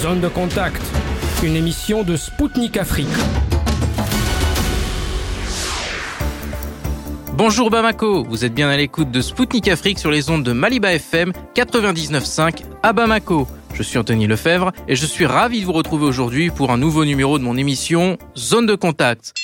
Zone de contact, une émission de Spoutnik Afrique. Bonjour Bamako, vous êtes bien à l'écoute de Spoutnik Afrique sur les ondes de Maliba FM 99.5 à Bamako. Je suis Anthony Lefebvre et je suis ravi de vous retrouver aujourd'hui pour un nouveau numéro de mon émission Zone de contact.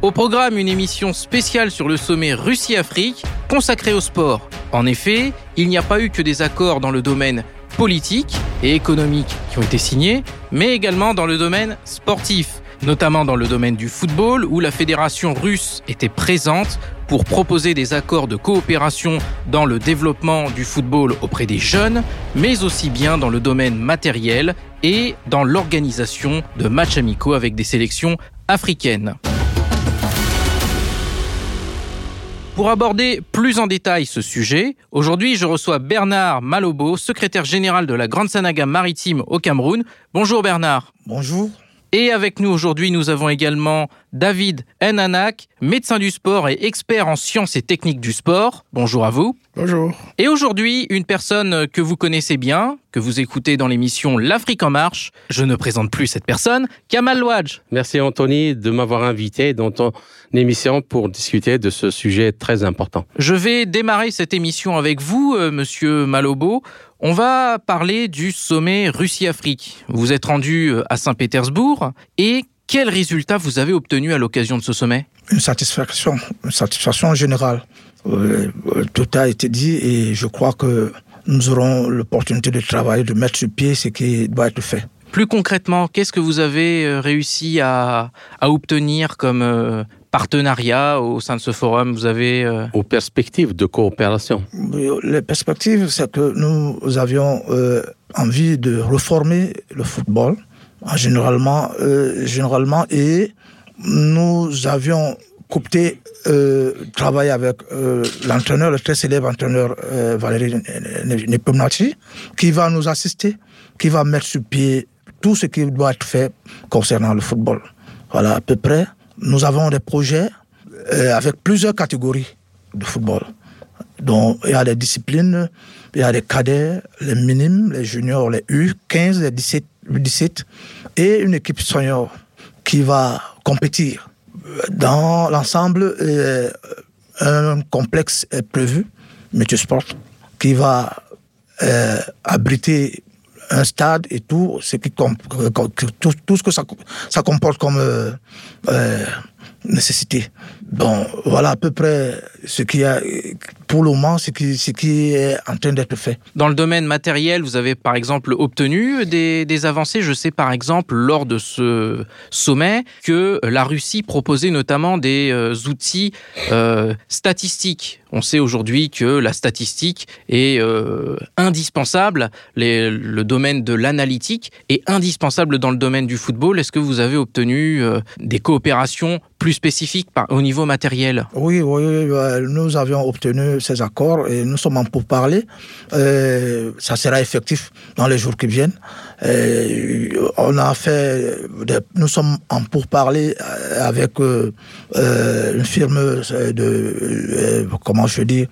Au programme, une émission spéciale sur le sommet Russie-Afrique consacrée au sport. En effet, il n'y a pas eu que des accords dans le domaine politique et économique qui ont été signés, mais également dans le domaine sportif, notamment dans le domaine du football où la fédération russe était présente pour proposer des accords de coopération dans le développement du football auprès des jeunes, mais aussi bien dans le domaine matériel et dans l'organisation de matchs amicaux avec des sélections africaines. Pour aborder plus en détail ce sujet, aujourd'hui je reçois Bernard Malobo, secrétaire général de la Grande Sanaga maritime au Cameroun. Bonjour Bernard. Bonjour. Et avec nous aujourd'hui, nous avons également David Enanak, médecin du sport et expert en sciences et techniques du sport. Bonjour à vous. Bonjour. Et aujourd'hui, une personne que vous connaissez bien, que vous écoutez dans l'émission L'Afrique en marche. Je ne présente plus cette personne, Kamal Louadj. Merci Anthony de m'avoir invité dans ton émission pour discuter de ce sujet très important. Je vais démarrer cette émission avec vous, euh, monsieur Malobo. On va parler du sommet Russie-Afrique. Vous êtes rendu euh, à Saint-Pétersbourg et quels résultats vous avez obtenus à l'occasion de ce sommet? Une satisfaction, une satisfaction générale. Euh, tout a été dit et je crois que nous aurons l'opportunité de travailler, de mettre sur pied ce qui doit être fait. Plus concrètement, qu'est-ce que vous avez euh, réussi à, à obtenir comme euh, partenariat au sein de ce forum Vous avez euh, Aux perspectives de coopération. Les perspectives, c'est que nous avions euh, envie de reformer le football, en généralement, euh, généralement, et nous avions coopté, euh, travaillé avec euh, l'entraîneur, le très célèbre entraîneur euh, Valérie Nepomnachi, qui va nous assister, qui va mettre sur pied tout ce qui doit être fait concernant le football. Voilà, à peu près. Nous avons des projets euh, avec plusieurs catégories de football. Donc, il y a des disciplines, il y a les cadets, les minimes, les juniors, les U15, les 17, les 17 et une équipe senior qui va compétir. Dans l'ensemble, euh, un complexe est prévu, Sport, qui va euh, abriter un stade et tout, ce qui tout, tout ce que ça, ça comporte comme euh, euh, nécessité. Bon, voilà à peu près ce qui a, pour le moment, ce qui, est en train d'être fait. dans le domaine matériel, vous avez par exemple obtenu des, avancées. Je sais par exemple lors de ce sommet que la Russie proposait notamment des euh, outils euh, statistiques. On sait aujourd'hui que la statistique est euh, indispensable. Le domaine de l'analytique est indispensable dans le domaine du football. Est-ce que vous avez obtenu des coopérations plus spécifiques par- au niveau matériel Oui, oui, euh, nous avions obtenu ces accords et nous sommes en pourparlers. Euh, ça sera effectif dans les jours qui viennent. Euh, on a fait, nous sommes en pourparlers euh, avec une firme de, comment je dis,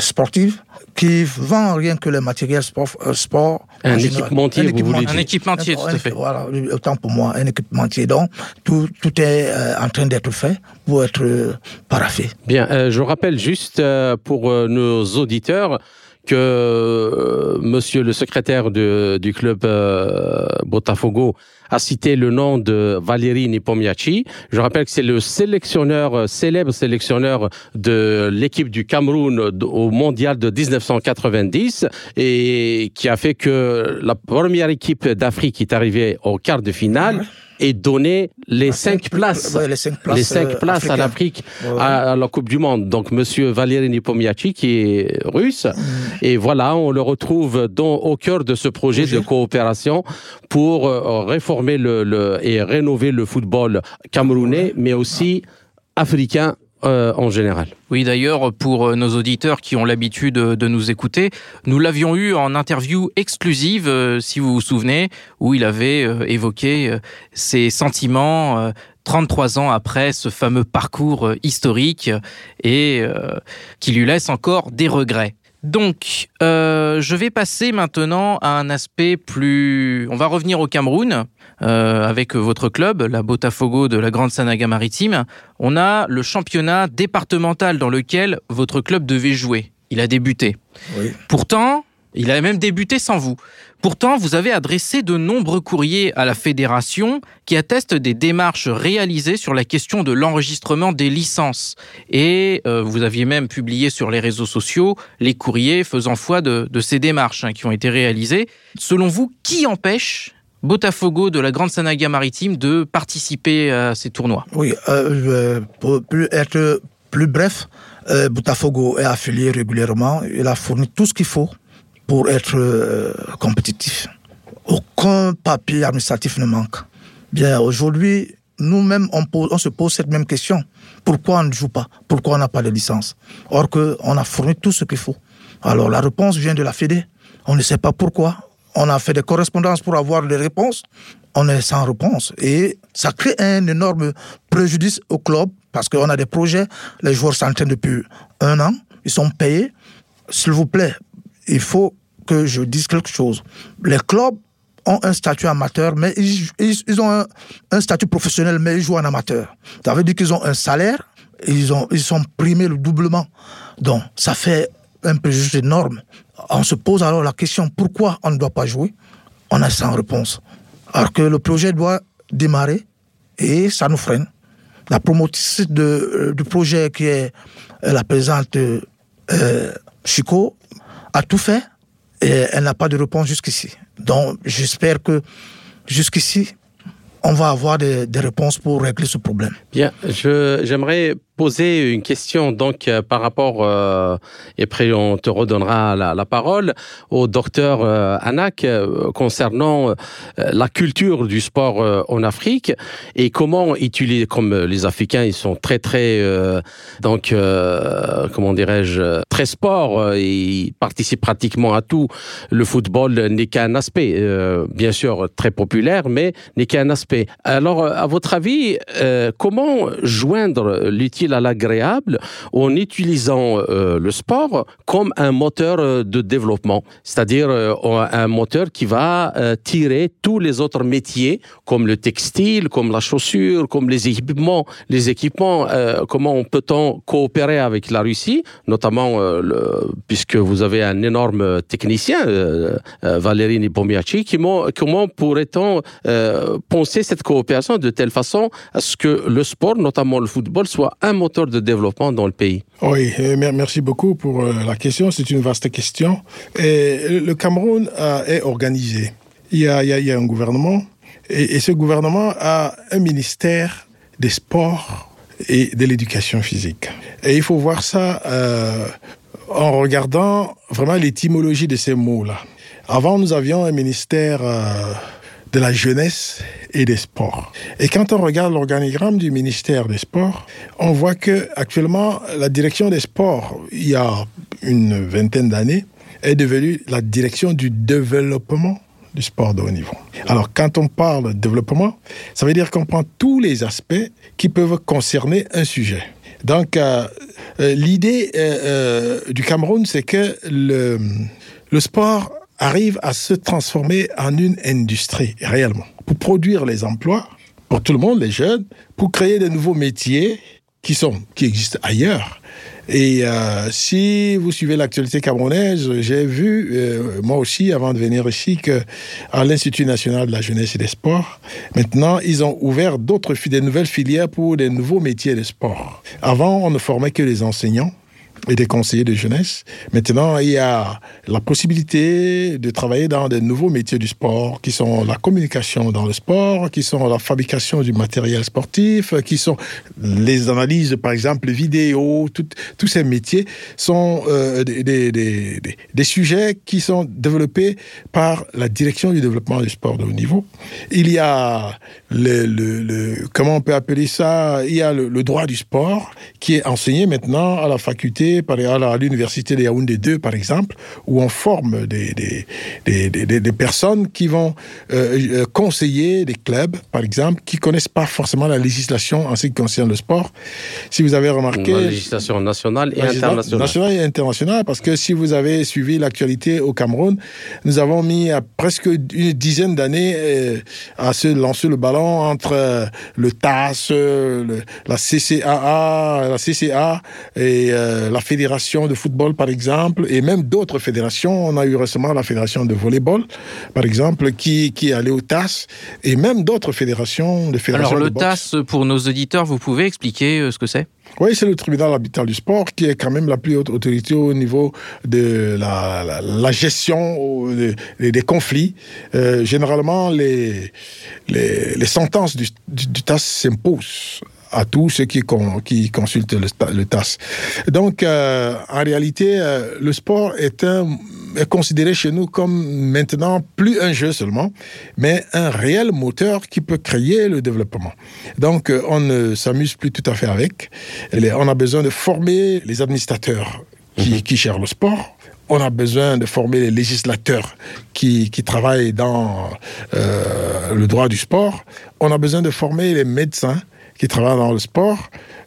sportive qui vend rien que le matériel sport. euh, sport Un équipementier, Un vous voulez équipementier. dire. Un équipementier, tout à fait. Voilà, autant pour moi, un équipementier. Donc, tout, tout est euh, en train d'être fait pour être euh, paraffé. Bien, euh, je rappelle juste euh, pour euh, nos auditeurs que euh, monsieur le secrétaire de- du club euh, Botafogo a cité le nom de Valérie Nepomniachtchi. Je rappelle que c'est le sélectionneur, euh, célèbre sélectionneur de l'équipe du Cameroun d- au mondial de 1990 et qui a fait que la première équipe d'Afrique est arrivée au quart de finale et donné les cinq places. Ouais, les cinq places, les cinq euh, places à l'Afrique Ouais. à, à la Coupe du Monde. Donc, Monsieur Valéry Nepomniachtchi, qui est russe, et voilà, on le retrouve dans, au cœur de ce projet de coopération pour euh, réformer le, le- et rénover le football camerounais, mais aussi africain euh, en général. Oui, d'ailleurs, pour euh, nos auditeurs qui ont l'habitude de, nous écouter, nous l'avions eu en interview exclusive, euh, si vous vous souvenez, où il avait évoqué ses sentiments euh, 33 ans après ce fameux parcours historique et qui lui laisse encore des regrets. Donc, euh, je vais passer maintenant à un aspect plus... On va revenir au Cameroun euh, avec votre club, la Botafogo de la Grande Sanaga Maritime. On a le championnat départemental dans lequel votre club devait jouer. Il a débuté. Oui. Pourtant, il a même débuté sans vous. Pourtant, vous avez adressé de nombreux courriers à la fédération qui attestent des démarches réalisées sur la question de l'enregistrement des licences. Et euh, vous aviez même publié sur les réseaux sociaux les courriers faisant foi de, ces démarches hein, qui ont été réalisées. Selon vous, qui empêche Botafogo de la Grande Sanaga Maritime de participer à ces tournois? Oui, euh, pour plus être plus bref, euh, Botafogo est affilié régulièrement. Il a fourni tout ce qu'il faut pour être euh, compétitif. Aucun papier administratif ne manque. Bien, aujourd'hui, nous-mêmes, on, on, se pose cette même question. Pourquoi on ne joue pas? Pourquoi on n'a pas de licence? Or qu'on a fourni tout ce qu'il faut. Alors la réponse vient de la Fédé. On ne sait pas pourquoi. On a fait des correspondances pour avoir des réponses. On est sans réponse. Et ça crée un énorme préjudice au club parce qu'on a des projets. Les joueurs s'entraînent depuis un an. Ils sont payés. S'il vous plaît, il faut que je dise quelque chose. Les clubs ont un statut amateur, mais ils, ils, ont un, statut professionnel, mais ils jouent en amateur. Ça veut dire qu'ils ont un salaire, ils, ont, ils sont primés le doublement. Donc, ça fait un préjudice énorme. On se pose alors la question, pourquoi on ne doit pas jouer? On a sans réponse. Alors que le projet doit démarrer, et ça nous freine. La promotrice de, du projet qui est la présidente euh, Chico a tout fait et elle n'a pas de réponse jusqu'ici. Donc j'espère que jusqu'ici, on va avoir des, des, réponses pour régler ce problème. Bien, j'aimerais poser une question donc euh, par rapport euh, et après on te redonnera la, parole au docteur euh, Anak euh, concernant la culture du sport en Afrique et comment utiliser comme les Africains ils sont très très donc comment dirais-je très sport ils participent pratiquement à tout. Le football n'est qu'un aspect bien sûr très populaire mais n'est qu'un aspect. Alors à votre avis comment joindre l'utile à l'agréable en utilisant euh, le sport comme un moteur euh, de développement, c'est-à-dire euh, un moteur qui va tirer tous les autres métiers comme le textile, comme la chaussure, comme les équipements, les équipements. Comment peut-on coopérer avec la Russie, notamment puisque vous avez un énorme technicien, Valérie Nipomiachi, comment pourrait-on penser cette coopération de telle façon à ce que le sport, notamment le football, soit un moteur de développement dans le pays Oui, merci beaucoup pour la question. C'est une vaste question. Et le Cameroun est organisé. Il y, a, un gouvernement et, et, ce gouvernement a un ministère des sports et de l'éducation physique. Et il faut voir ça euh, en regardant vraiment l'étymologie de ces mots-là. Avant, nous avions un ministère euh, de la jeunesse et des sports. Et quand on regarde l'organigramme du ministère des Sports, on voit que actuellement la direction des sports, il y a une vingtaine d'années, est devenue la direction du développement du sport de haut niveau. Alors, quand on parle de développement, ça veut dire qu'on prend tous les aspects qui peuvent concerner un sujet. Donc, euh, euh, l'idée euh, du Cameroun, c'est que le, le sport arrive à se transformer en une industrie réellement pour produire les emplois pour tout le monde, les jeunes, pour créer de nouveaux métiers qui sont qui existent ailleurs. Et euh, si vous suivez l'actualité camerounaise, j'ai vu, euh, moi aussi, avant de venir ici, que à l'Institut national de la jeunesse et des sports, maintenant, ils ont ouvert d'autres, des nouvelles filières pour des nouveaux métiers de sport. Avant, on ne formait que les enseignants et des conseillers de jeunesse. Maintenant, il y a la possibilité de travailler dans de nouveaux métiers du sport, qui sont la communication dans le sport, qui sont la fabrication du matériel sportif, qui sont les analyses, par exemple, vidéo, tout, tous ces métiers sont euh, des, des, des, des, sujets qui sont développés par la direction du développement du sport de haut niveau. Il y a le, le, le comment on peut appeler ça? Il y a le droit du sport qui est enseigné maintenant à la faculté universités, par à l'université de Yaoundé 2 par exemple, où on forme des, des, des, des personnes qui vont euh, euh, conseiller des clubs, par exemple, qui connaissent pas forcément la législation en ce qui concerne le sport. Si vous avez remarqué... La législation nationale et internationale. Nationale et internationale, parce que si vous avez suivi l'actualité au Cameroun, nous avons mis à presque une dizaine d'années euh, à se lancer le ballon entre le TAS, la CCAA, la CCA et la Fédération de football, par exemple, et même d'autres fédérations. On a eu récemment la Fédération de volleyball, par exemple, qui, qui est allée au TAS, et même d'autres fédérations, de fédérations Alors, le TAS, pour nos auditeurs, vous pouvez expliquer euh, ce que c'est? Oui, c'est le tribunal arbitral du sport qui est quand même la plus haute autorité au niveau de la, la, gestion des, conflits. Euh, généralement, les, les, les, sentences du, du, du TAS s'imposent à tous ceux qui, qui consultent le, TAS. Donc, euh, en réalité, euh, le sport est, un, est considéré chez nous comme maintenant plus un jeu seulement, mais un réel moteur qui peut créer le développement. Donc, euh, on ne s'amuse plus tout à fait avec. On a besoin de former les administrateurs qui, qui gèrent le sport, on a besoin de former les législateurs qui, qui travaillent dans euh, le droit du sport. On a besoin de former les médecins qui travaillent dans le sport.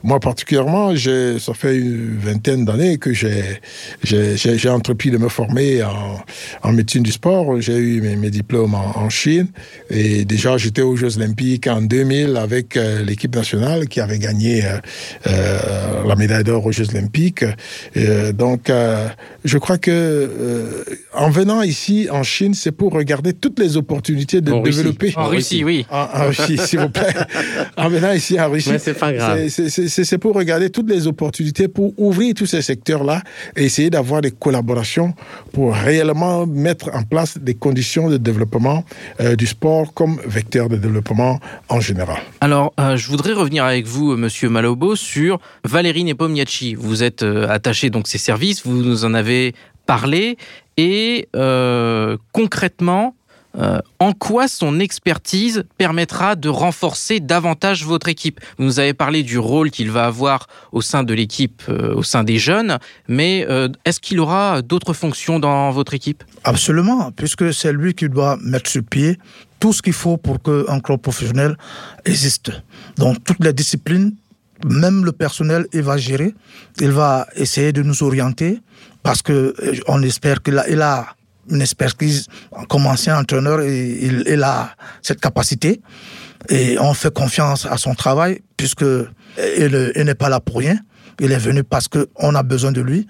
Moi, particulièrement, ça fait une vingtaine d'années que j'ai entrepris de me former en, en médecine du sport. J'ai eu mes, mes, diplômes en, Chine. Et déjà, j'étais aux Jeux Olympiques en 2000 avec euh, l'équipe nationale qui avait gagné euh, euh, la médaille d'or aux Jeux Olympiques. donc, je crois que en venant ici en Chine, c'est pour regarder toutes les opportunités de développer. En Russie, oui. En, Russie, s'il vous plaît. en venant ici en Russie. c'est pas grave c'est pour regarder toutes les opportunités pour ouvrir tous ces secteurs-là et essayer d'avoir des collaborations pour réellement mettre en place des conditions de développement euh, du sport comme vecteur de développement en général. Alors, euh, je voudrais revenir avec vous, euh, Monsieur Malobo, sur Valérie Nepomniachtchi. Vous êtes attaché donc ces services, vous nous en avez parlé et concrètement, euh, en quoi son expertise permettra de renforcer davantage votre équipe? Vous nous avez parlé du rôle qu'il va avoir au sein de l'équipe, euh, au sein des jeunes, mais euh, est-ce qu'il aura d'autres fonctions dans votre équipe? Absolument, puisque c'est lui qui doit mettre sur pied tout ce qu'il faut pour qu'un club professionnel existe. Donc toutes les disciplines, même le personnel, il va gérer, il va essayer de nous orienter, parce que on espère qu'il a, il a une expertise comme ancien entraîneur il, a cette capacité et on fait confiance à son travail puisque il, n'est pas là pour rien. Il est venu parce qu'on a besoin de lui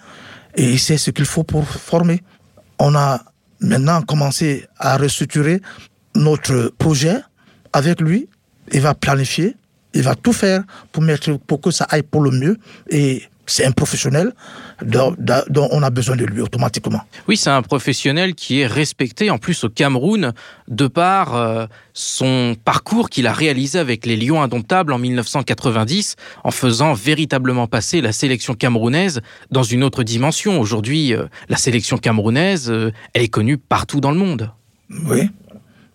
et il sait ce qu'il faut pour former. On a maintenant commencé à restructurer notre projet avec lui. Il va planifier, il va tout faire pour pour que ça aille pour le mieux et c'est un professionnel dont, on a besoin de lui automatiquement. Oui, c'est un professionnel qui est respecté en plus au Cameroun de par euh, son parcours qu'il a réalisé avec les Lions indomptables en 1990 en faisant véritablement passer la sélection camerounaise dans une autre dimension. Aujourd'hui, euh, la sélection camerounaise, euh, elle est connue partout dans le monde. Oui,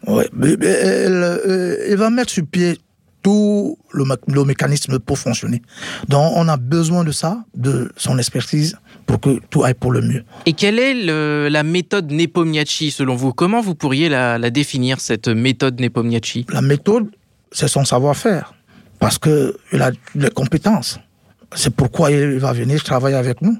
oui. Mais, elle, va mettre sur pied tout le, mécanisme pour fonctionner. Donc on a besoin de ça, de son expertise, pour que tout aille pour le mieux. Et quelle est la méthode Nepomniachtchi selon vous? Comment vous pourriez la, définir, cette méthode Nepomniachtchi? La méthode, c'est son savoir-faire, parce qu'il a les compétences. C'est pourquoi il va venir travailler avec nous.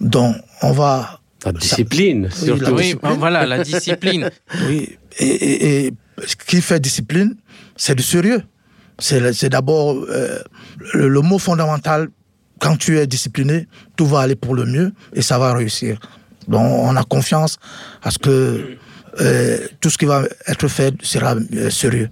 Donc on va... La discipline, surtout. Oui, voilà, la discipline. oui, et, et ce qui fait discipline, c'est du sérieux. C'est d'abord euh, le, mot fondamental. Quand tu es discipliné, tout va aller pour le mieux et ça va réussir. Donc on a confiance à ce que euh, tout ce qui va être fait sera euh, sérieux.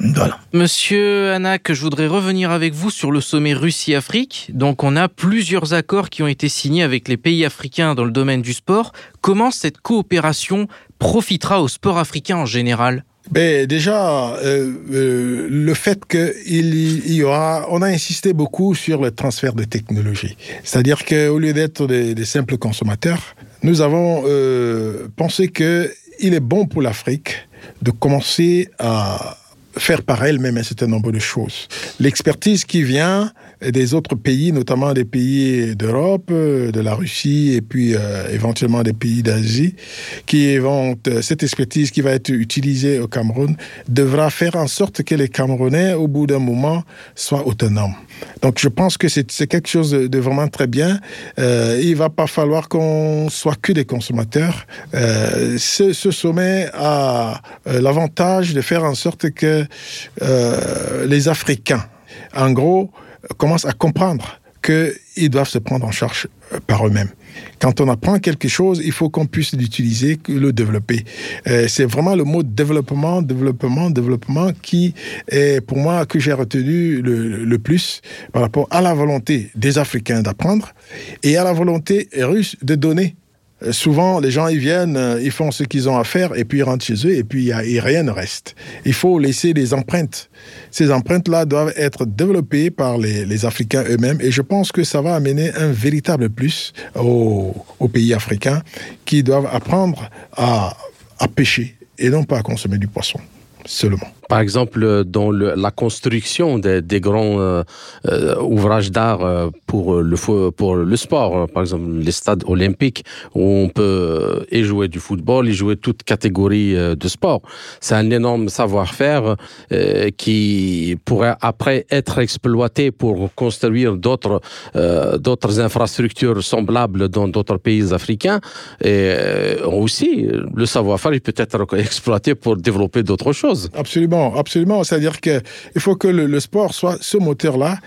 Voilà. Monsieur Anak, je voudrais revenir avec vous sur le sommet Russie-Afrique. Donc, on a plusieurs accords qui ont été signés avec les pays africains dans le domaine du sport. Comment cette coopération profitera au sport africain en général? Ben, déjà, euh, euh, le fait qu'il y aura, on a insisté beaucoup sur le transfert de technologie. C'est-à-dire qu'au lieu d'être des, simples consommateurs, nous avons euh, pensé qu'il est bon pour l'Afrique de commencer à faire par elle-même un certain nombre de choses. L'expertise qui vient des autres pays, notamment des pays d'Europe, de la Russie et puis éventuellement des pays d'Asie, qui vont, cette expertise qui va être utilisée au Cameroun devra faire en sorte que les Camerounais, au bout d'un moment, soient autonomes. Donc je pense que c'est quelque chose de, vraiment très bien. Euh, il va pas falloir qu'on soit que des consommateurs. Euh, ce, sommet a euh, l'avantage de faire en sorte que euh, les Africains, en gros, commencent à comprendre qu'ils doivent se prendre en charge par eux-mêmes. Quand on apprend quelque chose, il faut qu'on puisse l'utiliser, le développer. Euh, c'est vraiment le mot développement, développement, développement qui est pour moi que j'ai retenu le, plus par rapport à la volonté des Africains d'apprendre et à la volonté russe de donner. Euh, souvent, les gens, ils viennent, euh, ils font ce qu'ils ont à faire, et puis ils rentrent chez eux, et puis rien ne reste. Il faut laisser des empreintes. Ces empreintes-là doivent être développées par les, Africains eux-mêmes, et je pense que ça va amener un véritable plus aux, pays africains qui doivent apprendre à pêcher et non pas à consommer du poisson seulement par exemple, dans le, la construction des, grands euh, euh ouvrages d'art euh, pour le, sport, euh, par exemple les stades olympiques, où on peut y jouer du football, y jouer toute catégorie de sport. C'est un énorme savoir-faire euh, qui pourrait après être exploité pour construire d'autres d'autres infrastructures semblables dans d'autres pays africains. Et aussi, le savoir-faire, il peut être exploité pour développer d'autres choses. Absolument absolument. C'est-à-dire qu'il faut que le, sport soit ce moteur-là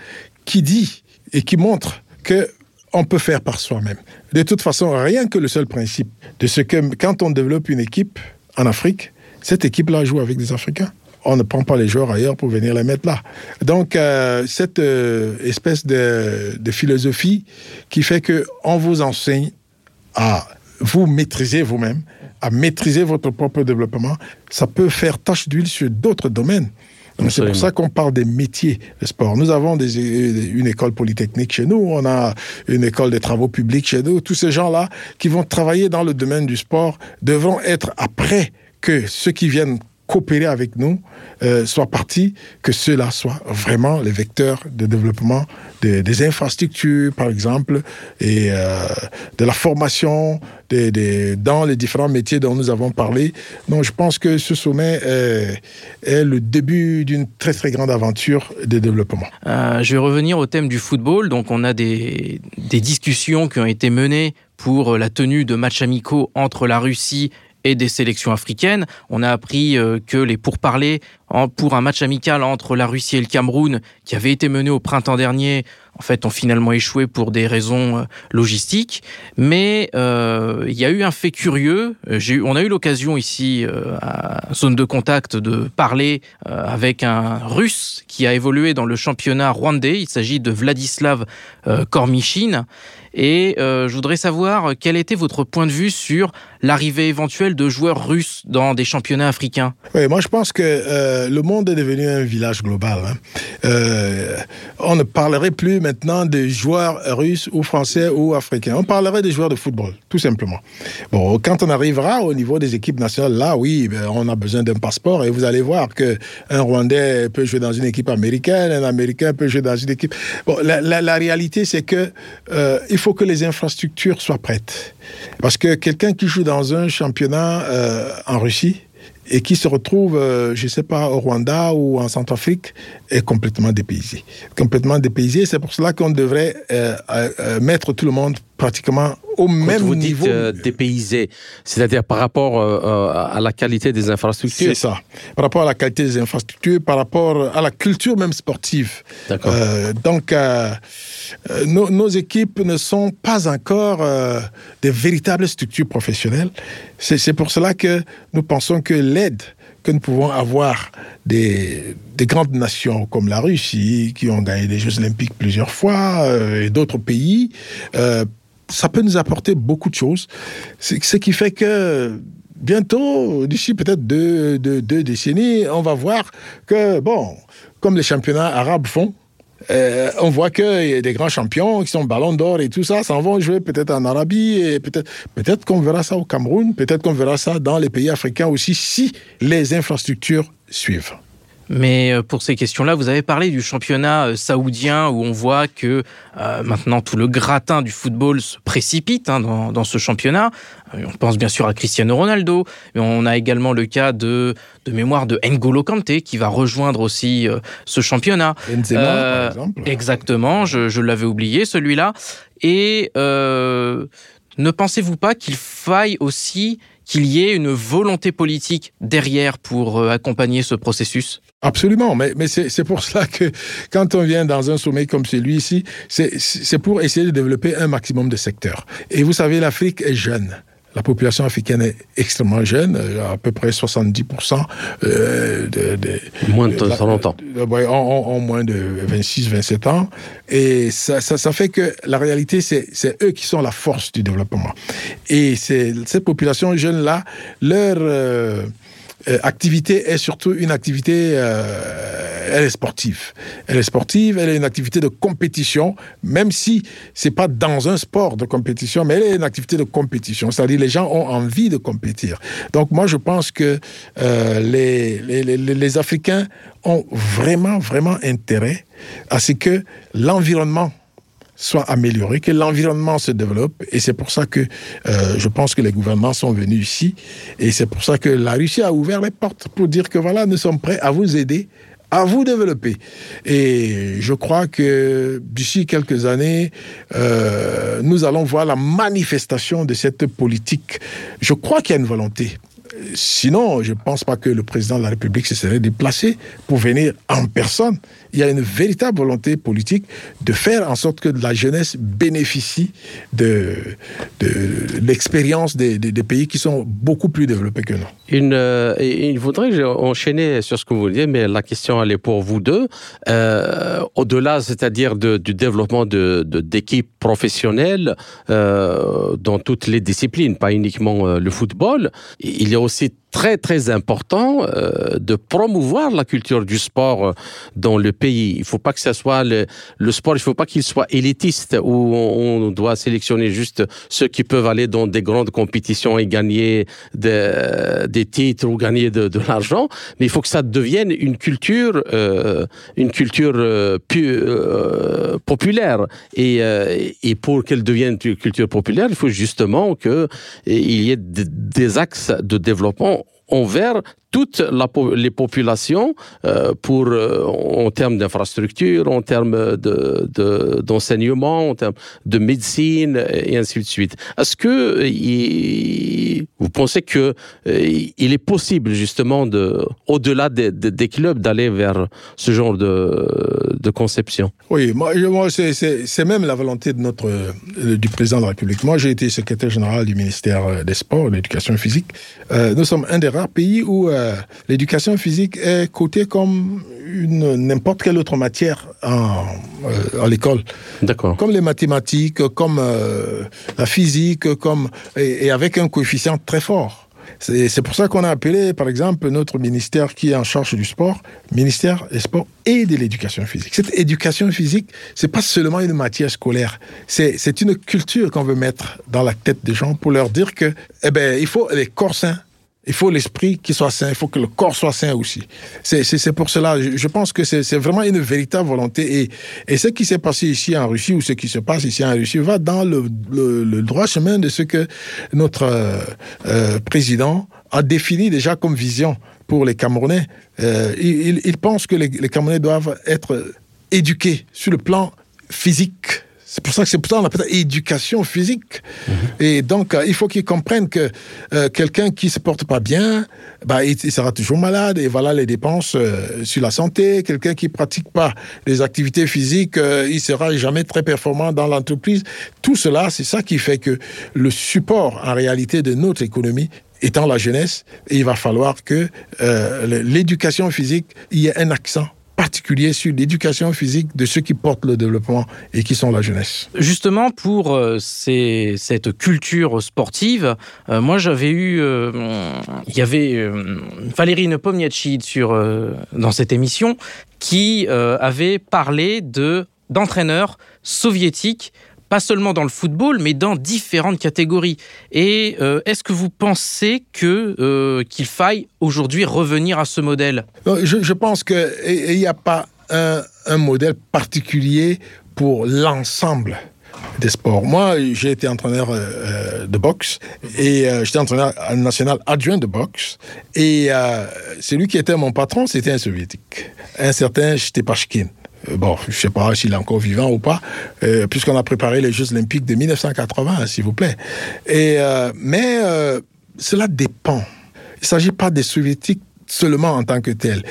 qui dit et qui montre que on peut faire par soi-même. De toute façon, rien que le seul principe de ce que quand on développe une équipe en Afrique, cette équipe-là joue avec des Africains. On ne prend pas les joueurs ailleurs pour venir les mettre là. Donc, euh, cette euh, espèce de, de, philosophie qui fait que on vous enseigne à vous maîtriser vous-même, à maîtriser votre propre développement, ça peut faire tache d'huile sur d'autres domaines. C'est pour ça qu'on parle des métiers de sport. Nous avons des, une école polytechnique chez nous, on a une école des travaux publics chez nous. Tous ces gens-là qui vont travailler dans le domaine du sport devront être après que ceux qui viennent coopérer avec nous, euh, soit parti, que ceux-là soient vraiment les vecteurs de développement des, infrastructures, par exemple, et euh, de la formation dans les différents métiers dont nous avons parlé. Donc, je pense que ce sommet est, le début d'une très, très grande aventure de développement. Euh, je vais revenir au thème du football. Donc, on a des, des discussions qui ont été menées pour la tenue de matchs amicaux entre la Russie et des sélections africaines. On a appris euh, que les pourparlers pour un match amical entre la Russie et le Cameroun, qui avait été mené au printemps dernier, en fait, ont finalement échoué pour des raisons euh, logistiques. Mais euh, il y a eu un fait curieux. J'ai on a eu l'occasion ici, à Zone de Contact, de parler avec un Russe qui a évolué dans le championnat rwandais. Il s'agit de Vladislav Kormichin. Et je voudrais savoir quel était votre point de vue sur l'arrivée éventuelle de joueurs russes dans des championnats africains? Oui, moi je pense que euh, le monde est devenu un village global. Hein. Euh, on ne parlerait plus maintenant des joueurs russes ou français ou africains. On parlerait des joueurs de football, tout simplement. Bon, quand on arrivera au niveau des équipes nationales, là, oui, ben, on a besoin d'un passeport et vous allez voir que un Rwandais peut jouer dans une équipe américaine, un Américain peut jouer dans une équipe. Bon, la réalité, c'est que euh, il faut que les infrastructures soient prêtes. Parce que quelqu'un qui joue dans un championnat euh, en Russie et qui se retrouve, euh, je ne sais pas, au Rwanda ou en Centrafrique, est complètement dépaysé. Complètement dépaysé. C'est pour cela qu'on devrait euh, mettre tout le monde pratiquement au même vous niveau. Dites, dépaysé, c'est-à-dire par rapport à la qualité des infrastructures. C'est ça. Par rapport à la qualité des infrastructures, par rapport à la culture même sportive. D'accord. donc euh, nos, équipes ne sont pas encore euh, des véritables structures professionnelles. C'est pour cela que nous pensons que l'aide que nous pouvons avoir des, grandes nations comme la Russie, qui ont gagné des Jeux olympiques plusieurs fois, euh, et d'autres pays, ça peut nous apporter beaucoup de choses. Ce qui fait que bientôt, d'ici peut-être deux, deux décennies, on va voir que, bon, comme les championnats arabes font, euh, on voit qu'il y a des grands champions qui sont ballons d'or et tout ça, s'en vont jouer peut-être en Arabie et peut-être peut-être qu'on verra ça au Cameroun, peut-être qu'on verra ça dans les pays africains aussi si les infrastructures suivent. Mais euh, pour ces questions-là, vous avez parlé du championnat euh, saoudien où on voit que euh, maintenant tout le gratin du football se précipite hein, dans, dans, ce championnat. On pense bien sûr à Cristiano Ronaldo, mais on a également le cas de, de mémoire de N'Golo Kanté qui va rejoindre aussi ce championnat. Benzema, par exemple. Exactement, je, je l'avais oublié celui-là. Et ne pensez-vous pas qu'il faille aussi qu'il y ait une volonté politique derrière pour accompagner ce processus? Absolument, mais, mais c'est pour cela que quand on vient dans un sommet comme celui-ci, c'est pour essayer de développer un maximum de secteurs. Et vous savez, l'Afrique est jeune. La population africaine est extrêmement jeune, euh, à peu près 70% euh, de, de, moins de 30 ans. En, moins de 26-27 ans. Et ça, ça, ça, fait que la réalité, c'est eux qui sont la force du développement. Et cette population jeune-là, leur... Euh, euh, activité est surtout une activité, euh, elle est sportive. Elle est sportive, elle est une activité de compétition, même si c'est pas dans un sport de compétition, mais elle est une activité de compétition. C'est-à-dire les gens ont envie de compétir. Donc moi, je pense que euh, les, les, les, les Africains ont vraiment, vraiment intérêt à ce que l'environnement soit amélioré, que l'environnement se développe. Et c'est pour ça que euh, je pense que les gouvernements sont venus ici. Et c'est pour ça que la Russie a ouvert les portes pour dire que voilà, nous sommes prêts à vous aider à vous développer. Et je crois que d'ici quelques années, euh, nous allons voir la manifestation de cette politique. Je crois qu'il y a une volonté Sinon, je ne pense pas que le président de la République se serait déplacé pour venir en personne. Il y a une véritable volonté politique de faire en sorte que la jeunesse bénéficie de, l'expérience des, pays qui sont beaucoup plus développés que nous. Une, euh, il faudrait enchaîner sur ce que vous dites, mais la question elle est pour vous deux. Euh, Au-delà, c'est-à-dire du développement d'équipes professionnelles euh, dans toutes les disciplines, pas uniquement euh, le football, il y a aussi très très important euh, de promouvoir la culture du sport euh, dans le pays. Il faut pas que ça soit le, le sport, il faut pas qu'il soit élitiste où on, doit sélectionner juste ceux qui peuvent aller dans des grandes compétitions et gagner des, des titres ou gagner de, de l'argent, mais il faut que ça devienne une culture, euh, une culture euh, pu, euh, populaire. Et, euh, et pour qu'elle devienne une culture populaire, il faut justement que il y ait des axes de développement envers toutes la, les populations euh, pour, euh, en termes d'infrastructure, en termes d'enseignement, de, de, en termes de médecine et ainsi de suite. Est-ce que il, vous pensez que euh, il est possible justement de, au-delà des, des, des clubs, d'aller vers ce genre de, de conception? Oui, moi, moi c'est même la volonté de notre euh, du président de la République. Moi, j'ai été secrétaire général du ministère des Sports, de l'Éducation physique. Euh, nous sommes un des rares pays où euh, l'éducation physique est cotée comme n'importe quelle autre matière en, euh, à l'école. D'accord. Comme les mathématiques, comme euh, la physique, comme et, et avec un coefficient très C'est pour ça qu'on a appelé, par exemple, notre ministère qui est en charge du sport, ministère des sports et de l'éducation physique. Cette éducation physique, c'est pas seulement une matière scolaire, c'est une culture qu'on veut mettre dans la tête des gens pour leur dire que, eh ben, il faut les corps sains, il faut l'esprit qui soit sain, il faut que le corps soit sain aussi. C'est pour cela, je pense que c'est vraiment une véritable volonté. Et, ce qui s'est passé ici en Russie, ou ce qui se passe ici en Russie, va dans le, droit chemin de ce que notre euh, euh, président a défini déjà comme vision pour les Camerounais. Euh, il, pense que les Camerounais doivent être éduqués sur le plan physique, c'est pour ça que c'est pour ça qu'on appelle ça éducation physique. Mmh. Et donc, euh, il faut qu'ils comprennent que euh, quelqu'un qui se porte pas bien, bah, il, il, sera toujours malade. Et voilà les dépenses euh, sur la santé. Quelqu'un qui pratique pas les activités physiques, il sera jamais très performant dans l'entreprise. Tout cela, c'est ça qui fait que le support, en réalité, de notre économie étant la jeunesse, il va falloir que l'éducation physique, y ait un accent particulier sur l'éducation physique de ceux qui portent le développement et qui sont la jeunesse. Justement, pour euh, cette culture sportive, euh, moi j'avais eu, euh, il y avait Valérie Nepomniachtchi dans cette émission qui avait parlé de d'entraîneurs soviétiques pas seulement dans le football, mais dans différentes catégories. Et euh, est-ce que vous pensez euh, qu'il faille aujourd'hui revenir à ce modèle? Je, je, pense qu'il n'y a pas un, modèle particulier pour l'ensemble des sports. Moi, j'ai été entraîneur euh, de boxe et euh, j'étais entraîneur national adjoint de boxe. Et euh, celui qui était mon patron, c'était un soviétique, un certain Shtepashkin. Bon, je ne sais pas s'il est encore vivant ou pas, euh, puisqu'on a préparé les Jeux Olympiques de 1980, s'il vous plaît. Et, euh, mais euh, cela dépend. Il ne s'agit pas des soviétiques seulement en tant que tels.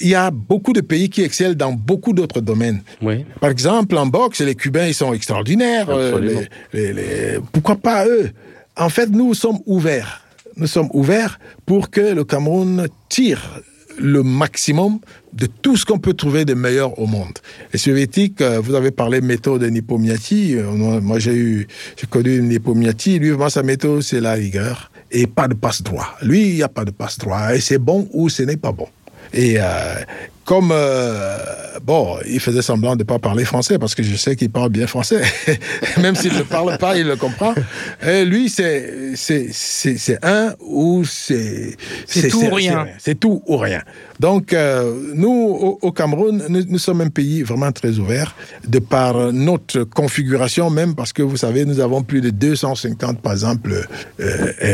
Il y a beaucoup de pays qui excellent dans beaucoup d'autres domaines. Oui. Par exemple, en boxe, les Cubains, ils sont extraordinaires. Les, les, les... Pourquoi pas eux? En fait, nous sommes ouverts. Nous sommes ouverts pour que le Cameroun tire le maximum de tout ce qu'on peut trouver de meilleur au monde. Les soviétiques, vous avez parlé méthode Nipomiati. Moi, j'ai eu, j'ai connu Nipomiati. Lui, moi, sa méthode, c'est la rigueur et pas de passe-droit. Lui, il n'y a pas de passe-droit. Et c'est bon ou ce n'est pas bon. Et euh, comme, euh, bon, il faisait semblant de ne pas parler français, parce que je sais qu'il parle bien français. Même s'il ne parle pas, il le comprend. Et lui, c'est, c'est, c'est, c'est un ou c'est... C'est tout ou rien. C'est tout ou rien. Donc, euh, nous, au, au Cameroun, nous, nous, sommes un pays vraiment très ouvert, de par notre configuration même, parce que vous savez, nous avons plus de 250, par exemple,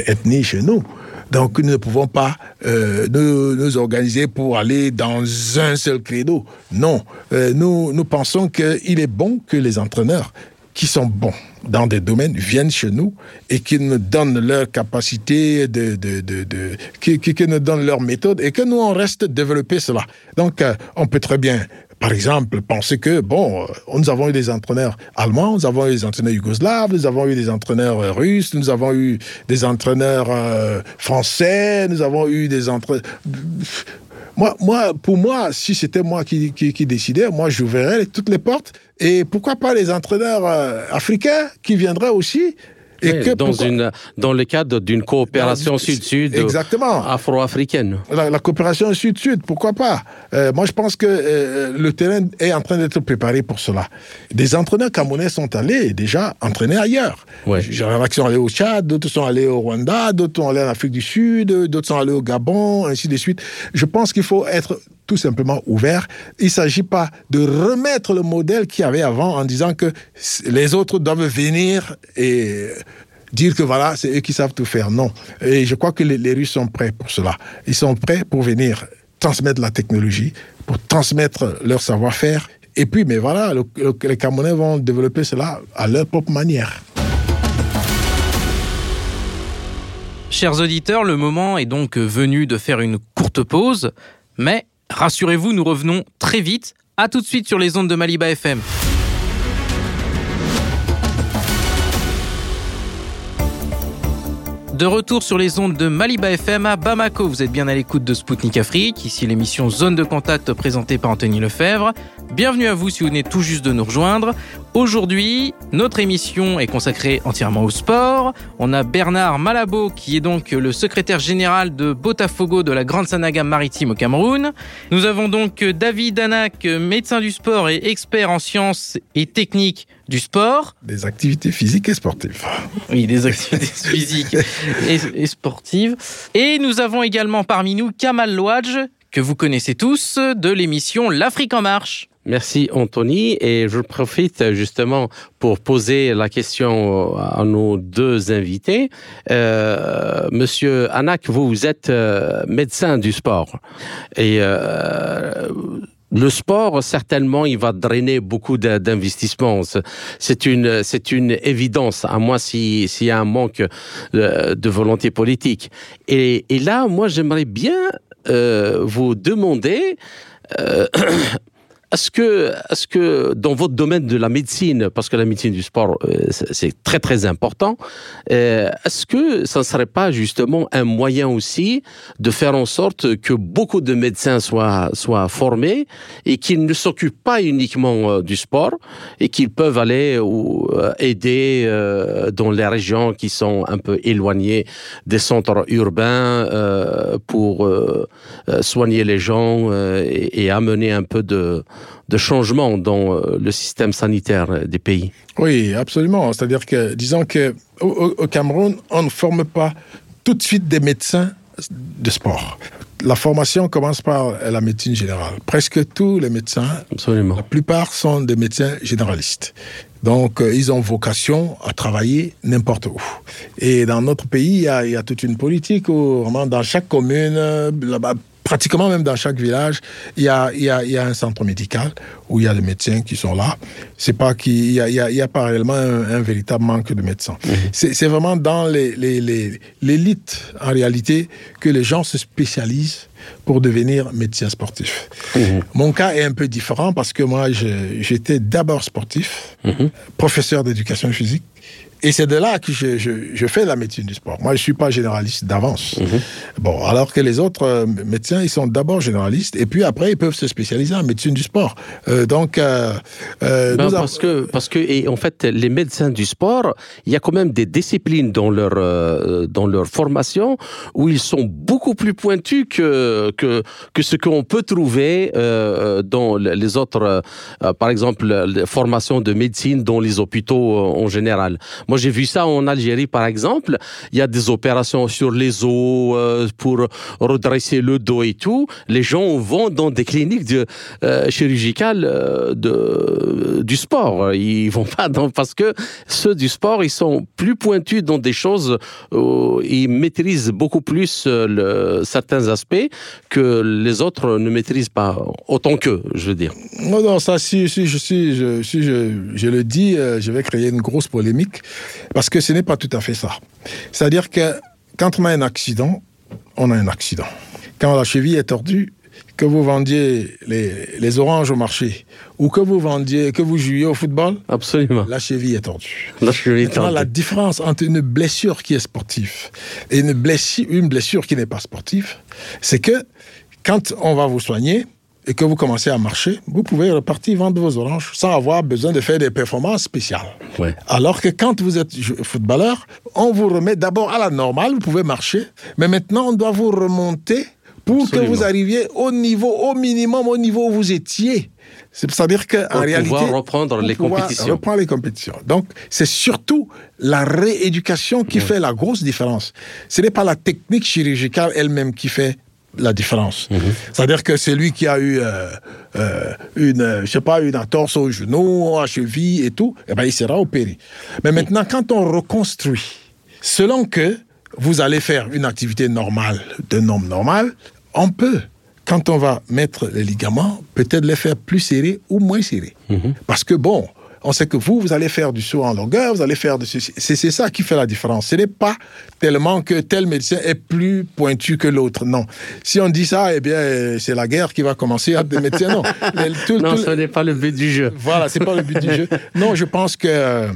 ethnies chez nous. Donc nous ne pouvons pas euh, nous, nous, organiser pour aller dans un seul credo. Non, euh, nous, nous pensons qu'il est bon que les entraîneurs qui sont bons dans des domaines viennent chez nous et qui nous donnent leur capacité de, de, de, nous donnent leur méthode et que nous on reste développer cela. Donc euh, on peut très bien par exemple, penser que, bon, nous avons eu des entraîneurs allemands, nous avons eu des entraîneurs yougoslaves, nous avons eu des entraîneurs russes, nous avons eu des entraîneurs euh, français, nous avons eu des entraîneurs... Moi, moi, pour moi, si c'était moi qui, qui, qui, décidais, moi, j'ouvrirais toutes les portes. Et pourquoi pas les entraîneurs euh, africains qui viendraient aussi et oui, que dans, une, dans le cadre d'une coopération sud-sud afro-africaine. La, la, coopération sud-sud, pourquoi pas? Euh, Moi, je pense que euh, le terrain est en train d'être préparé pour cela. Des entraîneurs camerounais sont allés déjà entraîner ailleurs. Ouais. Il y en a qui sont allés au Tchad, d'autres sont allés au Rwanda, d'autres sont allés en Afrique du Sud, d'autres sont allés au Gabon, ainsi de suite. Je pense qu'il faut être tout simplement ouvert. Il ne s'agit pas de remettre le modèle qu'il y avait avant en disant que les autres doivent venir et dire que voilà, c'est eux qui savent tout faire. Non. Et je crois que les, les Russes sont prêts pour cela. Ils sont prêts pour venir transmettre la technologie, pour transmettre leur savoir-faire. Et puis, mais voilà, le, le, les Camerounais vont développer cela à leur propre manière. Chers auditeurs, le moment est donc venu de faire une courte pause, mais Rassurez-vous, nous revenons très vite. À tout de suite sur les ondes de Maliba FM. De retour sur les ondes de Maliba FM à Bamako. Vous êtes bien à l'écoute de Spoutnik Afrique. Ici l'émission Zone de contact présentée par Anthony Lefebvre. Bienvenue à vous si vous venez tout juste de nous rejoindre. Aujourd'hui, notre émission est consacrée entièrement au sport. On a Bernard Malabo qui est donc le secrétaire général de Botafogo de la Grande Sanaga maritime au Cameroun. Nous avons donc David Danak, médecin du sport et expert en sciences et techniques du sport. Des activités physiques et sportives. Oui, des activités physiques et, et, sportives. Et nous avons également parmi nous Kamal Louadj, que vous connaissez tous, de l'émission L'Afrique en marche. Merci Anthony et je profite justement pour poser la question à nos deux invités. Euh, Monsieur Anak, vous, êtes euh, médecin du sport et euh, le sport, certainement, il va drainer beaucoup d'investissements. C'est une, c'est une évidence, à moins s'il si y a un manque de, volonté politique. Et, là, moi, j'aimerais bien euh, vous demander. Euh, Est-ce que, est que dans votre domaine de la médecine, parce que la médecine du sport, euh, c'est très très important, euh, est-ce que ça ne serait pas justement un moyen aussi de faire en sorte que beaucoup de médecins soient, soient formés et qu'ils ne s'occupent pas uniquement euh, du sport et qu'ils peuvent aller ou aider dans les régions qui sont un peu éloignées des centres urbains pour soigner les gens et amener un peu de de changement dans euh, le système sanitaire des pays. Oui, absolument. C'est-à-dire que, disons que au, Cameroun, on ne forme pas tout de suite des médecins de sport. La formation commence par la médecine générale. Presque tous les médecins, Absolument. la plupart sont des médecins généralistes. Donc, euh, ils ont vocation à travailler n'importe où. Et dans notre pays, il y, y, a, toute une politique où, vraiment, dans chaque commune, euh, là-bas, pratiquement même dans chaque village, il y a, il y a, il y a un centre médical où il y a des médecins qui sont là. C'est pas qu'il y a, il y a, il y a pas réellement un, véritable manque de médecins. Mhm. C'est vraiment dans l'élite, les, les, en réalité, que les gens se spécialisent pour devenir médecin sportif. Mhm. Mon cas est un peu différent parce que moi, j'étais d'abord sportif, mhm. professeur d'éducation physique, et c'est de là que je, je, je, fais la médecine du sport. Moi, je suis pas généraliste d'avance. Mhm. Bon, alors que les autres euh, médecins, ils sont d'abord généralistes et puis après, ils peuvent se spécialiser en médecine du sport. Euh, donc, euh, euh ben, parce que parce que et en fait, les médecins du sport, il y a quand même des disciplines dans leur dans leur formation où ils sont beaucoup plus pointus que que que ce qu'on peut trouver dans les autres, par exemple, les formations de médecine dans les hôpitaux en général. Moi, j'ai vu ça en Algérie, par exemple. Il y a des opérations sur les os euh, pour redresser le dos et tout. Les gens vont dans des cliniques euh, chirurgicales euh, de, du sport. Ils vont pas dans parce que ceux du sport, ils sont plus pointus dans des choses. Où ils maîtrisent beaucoup plus certains aspects que les autres ne maîtrisent pas autant qu'eux, je veux dire. Non, non, ça, si, si, je, si, si je, je le dis, je vais créer une grosse polémique. Parce que ce n'est pas tout à fait ça. C'est-à-dire que quand on a un accident, on a un accident. Quand la cheville est tordue, que vous vendiez les, oranges au marché ou que vous vendiez, que vous jouiez au football, absolument, la cheville est tordue. La cheville est tordue. La différence entre une blessure qui est sportive et une blessure, une blessure qui n'est pas sportive, c'est que quand on va vous soigner, et que vous commencez à marcher, vous pouvez repartir vendre vos oranges sans avoir besoin de faire des performances spéciales. Alors que quand vous êtes footballeur, on vous remet d'abord à la normale, vous pouvez marcher, mais maintenant on doit vous remonter pour que vous arriviez au niveau, au minimum, au niveau où vous étiez. C'est-à-dire qu'en réalité. pouvoir reprendre les compétitions. Reprendre les compétitions. Donc, c'est surtout la rééducation qui fait la grosse différence. Ce n'est pas la technique chirurgicale elle-même qui fait la différence. Mhm. C'est-à-dire que c'est lui qui a eu euh, euh, une, je sais pas, une entorse au genou, à cheville et tout, eh ben, il sera opéré. Mais maintenant, quand on reconstruit, selon que vous allez faire une activité normale d'un homme normal, on peut, quand on va mettre les ligaments, peut-être les faire plus serrés ou moins serrés. Mhm. Parce que bon, on sait que vous, vous allez faire du saut en longueur, vous allez faire de ceci. C'est ça qui fait la différence. Ce n'est pas tellement que tel médecin est plus pointu que l'autre. Non. Si on dit ça, eh bien, c'est la guerre qui va commencer à des médecins. Non, non ce n'est pas le but du jeu. Voilà, c'est pas le but du jeu. Non, je pense que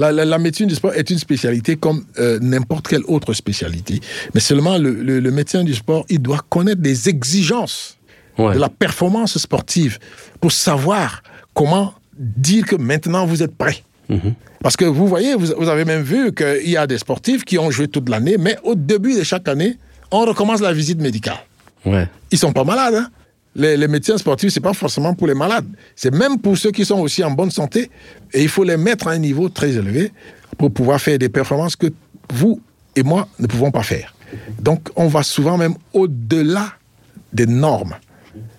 euh, la, médecine du sport est une spécialité comme euh, n'importe quelle autre spécialité. Mais seulement le, médecin du sport, il doit connaître des exigences de la performance sportive pour savoir comment dire que maintenant vous êtes prêt. Mhm. Parce que vous voyez, vous, avez même vu qu'il y a des sportifs qui ont joué toute l'année, mais au début de chaque année, on recommence la visite médicale. Ouais. Ils sont pas malades. Hein. Les, médecins sportifs, c'est pas forcément pour les malades. C'est même pour ceux qui sont aussi en bonne santé. Et il faut les mettre à un niveau très élevé pour pouvoir faire des performances que vous et moi ne pouvons pas faire. Donc, on va souvent même au-delà des normes.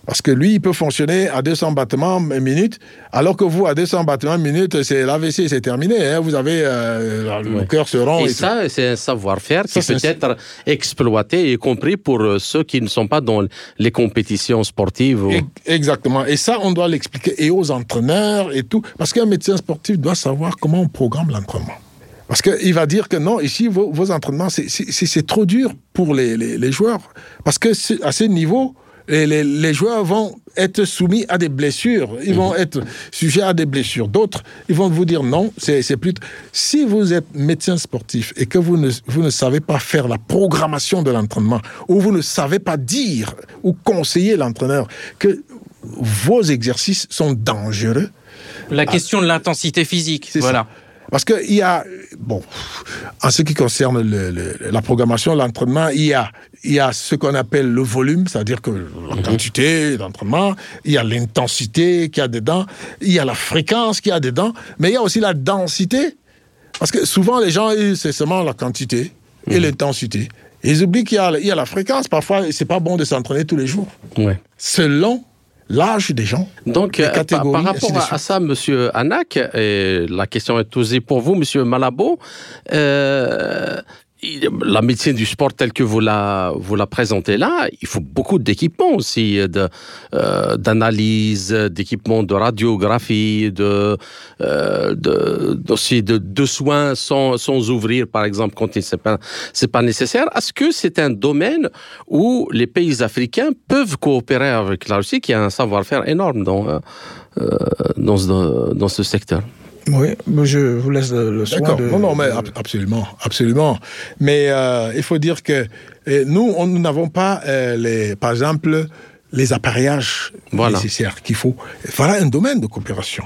Parce que lui, il peut fonctionner à 200 battements minute, alors que vous, à 200 battements minute, c'est l'AVC, c'est terminé. Hein. vous avez euh, le cœur se rend. Et, ça, c'est un savoir-faire qui peut être exploité, y compris pour euh, ceux qui ne sont pas dans les compétitions sportives. Exactement. Et ça, on doit l'expliquer et aux entraîneurs et tout. Parce qu'un médecin sportif doit savoir comment on programme l'entraînement. Parce qu'il va dire que non, ici, vos, entraînements, c'est trop dur pour les, les, les joueurs. Parce que à ce niveau, les, joueurs vont être soumis à des blessures. Ils vont mhm. être sujets à des blessures. D'autres, ils vont vous dire non, c'est plus. Si vous êtes médecin sportif et que vous ne, vous ne savez pas faire la programmation de l'entraînement, ou vous ne savez pas dire ou conseiller l'entraîneur que vos exercices sont dangereux. La question de l'intensité physique, voilà. Parce qu'il y a, bon, en ce qui concerne la programmation, l'entraînement, il y a, il y a ce qu'on appelle le volume, c'est-à-dire que la quantité d'entraînement, il y a l'intensité qu'il y a dedans, il y a la fréquence qu'il y a dedans, mais il y a aussi la densité. Parce que souvent, les gens, c'est seulement la quantité et mhm. l'intensité. Ils oublient qu'il y, y, a la fréquence. Parfois, c'est pas bon de s'entraîner tous les jours. Ouais. Selon l'âge des gens. Donc, euh, par, rapport à, ça, Monsieur Anak, et la question est posée pour vous, Monsieur Malabo. Euh, la médecine du sport telle que vous la, présentez là, il faut beaucoup d'équipements aussi, euh, d'analyse, d'équipements de radiographie, de, euh, aussi de, soins sans, ouvrir, par exemple, quand pas, c'est pas nécessaire. Est-ce que c'est un domaine où les pays africains peuvent coopérer avec la Russie, qui a un savoir-faire énorme dans, euh, ce, dans ce secteur? Oui, je vous laisse le soin D'accord. Non, non, mais absolument, absolument. Mais euh, il faut dire que euh, nous, nous n'avons pas, euh, les, par exemple, les appareillages nécessaires qu'il faut. Voilà un domaine de coopération.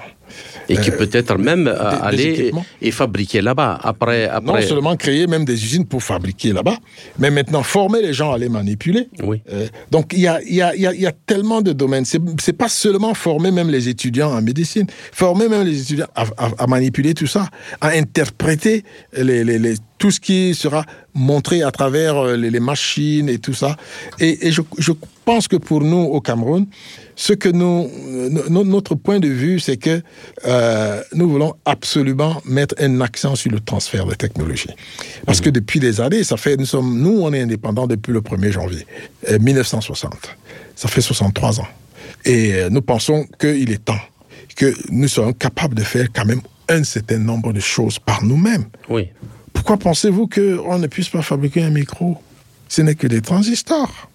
Et qui euh, peut être même aller et fabriquer là-bas. Après, après... Non seulement créer même des usines pour fabriquer là-bas, mais maintenant former les gens à les manipuler. Oui. Euh, donc il y a, y, a, y a, tellement de domaines. C'est pas seulement former même les étudiants en médecine, former même les étudiants à, à, manipuler tout ça, à interpréter les, les, les, tout ce qui sera montré à travers les, les machines et tout ça. Et, et je, je pense que pour nous au Cameroun, ce que nous, notre point de vue, c'est que euh, nous voulons absolument mettre un accent sur le transfert de technologie. Parce que mhm. depuis des années, ça fait, nous sommes, nous, on est indépendants depuis le 1er janvier 1960. Euh, ça fait 63 ans. Et euh, nous pensons qu'il est temps que nous soyons capables de faire quand même un certain nombre de choses par nous-mêmes. Oui. Pourquoi pensez-vous qu'on ne puisse pas fabriquer un micro? Ce n'est que des transistors.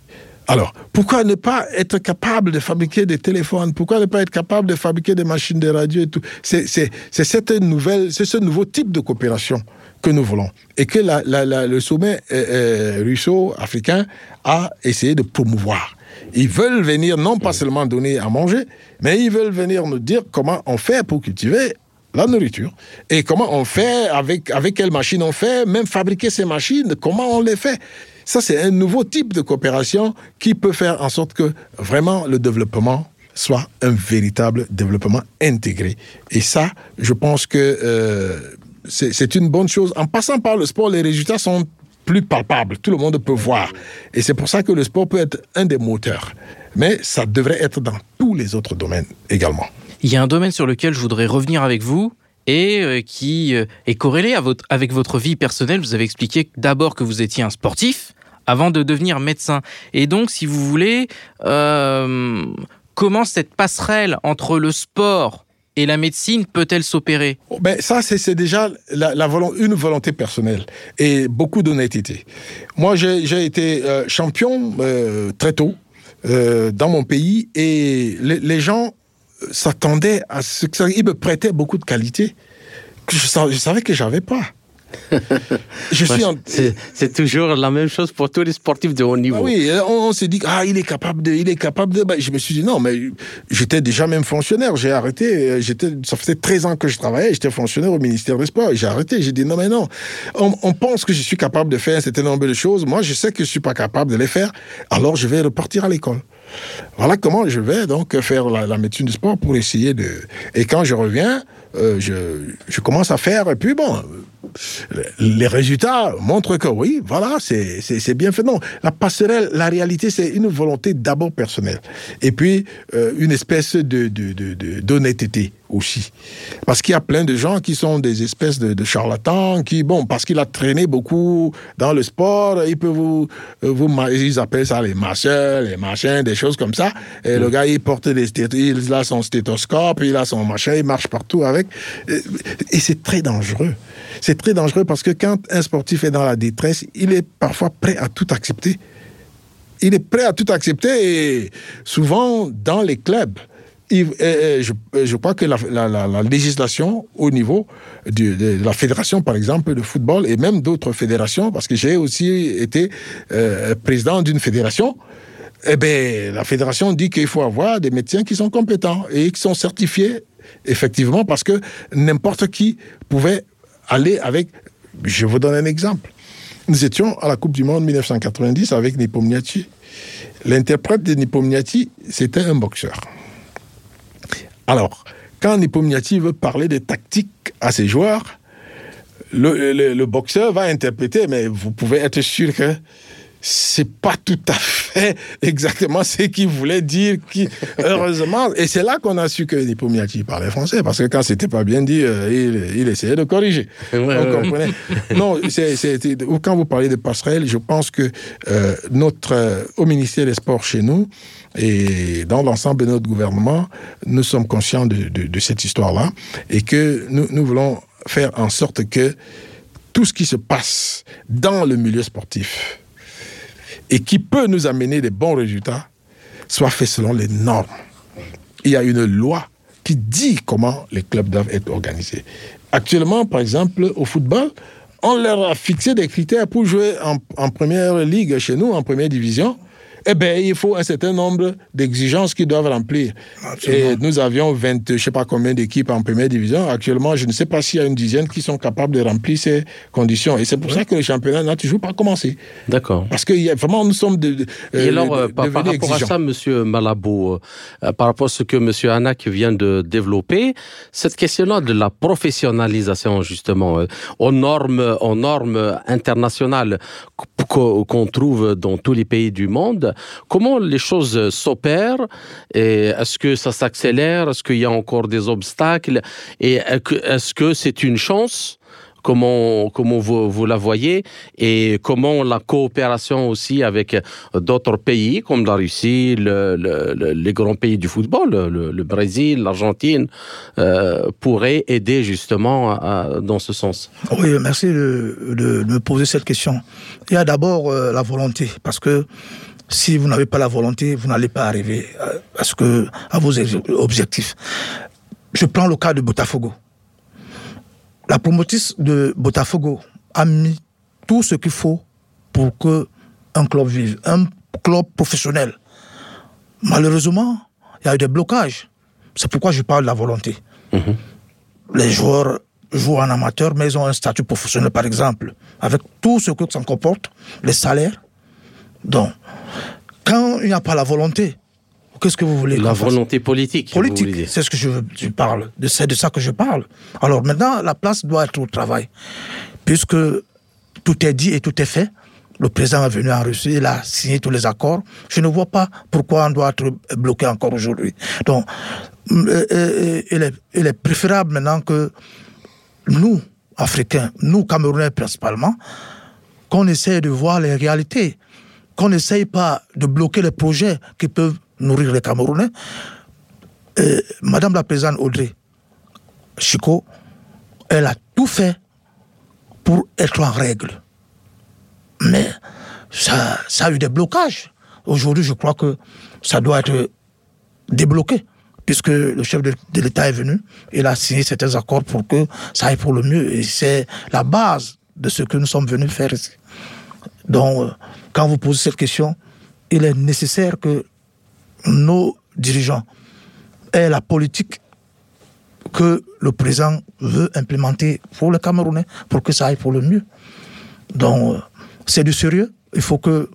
Alors, pourquoi ne pas être capable de fabriquer des téléphones? Pourquoi ne pas être capable de fabriquer des machines de radio et tout? C'est cette nouvelle, c'est ce nouveau type de coopération que nous voulons et que le sommet euh, euh, russo-africain a essayé de promouvoir. Ils veulent venir non pas seulement donner à manger, mais ils veulent venir nous dire comment on fait pour cultiver la nourriture et comment on fait, avec, avec quelles machines on fait, même fabriquer ces machines, comment on les fait. Ça, c'est un nouveau type de coopération qui peut faire en sorte que vraiment le développement soit un véritable développement intégré. Et ça, je pense que euh, c'est une bonne chose. En passant par le sport, les résultats sont plus palpables. Tout le monde peut voir. Et c'est pour ça que le sport peut être un des moteurs. Mais ça devrait être dans tous les autres domaines également. Il y a un domaine sur lequel je voudrais revenir avec vous, et euh, qui euh, est corrélé avec votre vie personnelle. Vous avez expliqué d'abord que vous étiez un sportif, avant de devenir médecin. Et donc, si vous voulez, euh, comment cette passerelle entre le sport et la médecine peut-elle s'opérer? Oh, ben, Ça, c'est déjà la, une volonté personnelle et beaucoup d'honnêteté. Moi, j'ai été champion très tôt dans mon pays et les, gens s'attendaient à ce que ça. Ils me prêtaient beaucoup de qualités que je, je savais que j'avais pas. je suis c'est, toujours la même chose pour tous les sportifs de haut niveau. Ah oui, on, s'est dit ah il est capable de, il est capable de. Bah, je me suis dit non mais j'étais déjà même fonctionnaire. J'ai arrêté. J'étais, ça faisait 13 ans que je travaillais. J'étais fonctionnaire au ministère des Sports. J'ai arrêté. J'ai dit non mais non. On, pense que je suis capable de faire un certain nombre de choses. Moi je sais que je suis pas capable de les faire. Alors je vais repartir à l'école. Voilà comment je vais donc faire la, la médecine du sport pour essayer de. Et quand je reviens, euh, je, je commence à faire. Et puis bon les résultats montrent que oui, voilà, c'est bien fait. Non, la passerelle, la réalité, c'est une volonté d'abord personnelle. Et puis, euh, une espèce d'honnêteté. De, de, aussi. Parce qu'il y a plein de gens qui sont des espèces de, charlatans, qui, bon, parce qu'il a traîné beaucoup dans le sport, il peut vous, euh, vous, ils appellent ça les masseurs, les machins, des choses comme ça. Et le mm. gars, il porte des il a son stéthoscope, il a son machin, il marche partout avec. Et c'est très dangereux. C'est très dangereux parce que quand un sportif est dans la détresse, il est parfois prêt à tout accepter. Il est prêt à tout accepter et souvent dans les clubs, je, crois que la, législation au niveau de, la fédération, par exemple, de football et même d'autres fédérations, parce que j'ai aussi été euh, président d'une fédération, eh bien, la fédération dit qu'il faut avoir des médecins qui sont compétents et qui sont certifiés, effectivement, parce que n'importe qui pouvait aller avec. Je vous donne un exemple. Nous étions à la Coupe du Monde 1990 avec Nepomniachtchi. L'interprète de Nepomniachtchi, c'était un boxeur. Alors, quand Nepomniachtchi veut parler des tactiques à ses joueurs, le, le, boxeur va interpréter, mais vous pouvez être sûr que c'est pas tout à fait exactement ce qu'il voulait dire. Qui, heureusement, et c'est là qu'on a su que Nepomniachtchi parlait français, parce que quand c'était pas bien dit, euh, il, il, essayait de corriger. Ouais, On comprenait. non, c'est, quand vous parlez de passerelle, je pense que euh, notre, euh, au ministère des Sports chez nous, et dans l'ensemble de notre gouvernement, nous sommes conscients de, de, de cette histoire-là, et que nous, nous voulons faire en sorte que tout ce qui se passe dans le milieu sportif, et qui peut nous amener des bons résultats soit fait selon les normes. Il y a une loi qui dit comment les clubs doivent être organisés. Actuellement, par exemple, au football, on leur a fixé des critères pour jouer en, en première ligue chez nous, en première division eh bien, il faut un certain nombre d'exigences qu'ils doivent remplir. Absolument. Et nous avions 20, je ne sais pas combien d'équipes en première division. Actuellement, je ne sais pas s'il y a une dizaine qui sont capables de remplir ces conditions. Et c'est pour oui. ça que le championnat n'a toujours pas commencé. D'accord. Parce que y a, vraiment, nous sommes de, de Et alors, euh, par, par, rapport exigeants. à ça, Monsieur Malabo, euh, par rapport à ce que Monsieur Anak vient de développer, cette question-là de la professionnalisation, justement, euh, aux normes, aux normes internationales qu'on trouve dans tous les pays du monde, comment les choses s'opèrent est-ce que ça s'accélère? Est-ce qu'il y a encore des obstacles? Et est-ce que c'est une chance? Comment, comment vous, vous, la voyez? Et comment la coopération aussi avec d'autres pays comme la Russie, le, le, les grands pays du football, le, Brésil, l'Argentine, euh, pourrait aider justement dans ce sens? Oui, merci de, me poser cette question. Il y a d'abord euh, la volonté parce que si vous n'avez pas la volonté, vous n'allez pas arriver à, ce que, à vos objectifs. Je prends le cas de Botafogo. La promotrice de Botafogo a mis tout ce qu'il faut pour que un club vive, un club professionnel. Malheureusement, il y a eu des blocages. C'est pourquoi je parle de la volonté. Mmh. Les joueurs jouent en amateur, mais ils ont un statut professionnel, par exemple, avec tout ce que ça comporte, les salaires. Donc, quand il n'y a pas la volonté, qu'est-ce que vous voulez La volonté politique. Politique, c'est ce que je, je parle. C'est de ça que je parle. Alors maintenant, la place doit être au travail. Puisque tout est dit et tout est fait. Le président est venu en Russie, il a signé tous les accords. Je ne vois pas pourquoi on doit être bloqué encore aujourd'hui. Donc, euh, euh, il est, il est préférable maintenant que nous, Africains, nous, Camerounais principalement, qu'on essaie de voir les réalités qu'on n'essaye pas de bloquer les projets qui peuvent nourrir les Camerounais. Madame la présidente Audrey Chico, elle a tout fait pour être en règle. Mais ça, ça a eu des blocages. Aujourd'hui, je crois que ça doit être débloqué, puisque le chef de, de l'État est venu, il a signé certains accords pour que ça aille pour le mieux. Et c'est la base de ce que nous sommes venus faire ici. Donc, quand vous posez cette question, il est nécessaire que nos dirigeants aient la politique que le président veut implémenter pour le Camerounais, pour que ça aille pour le mieux. Donc, c'est du sérieux. Il faut que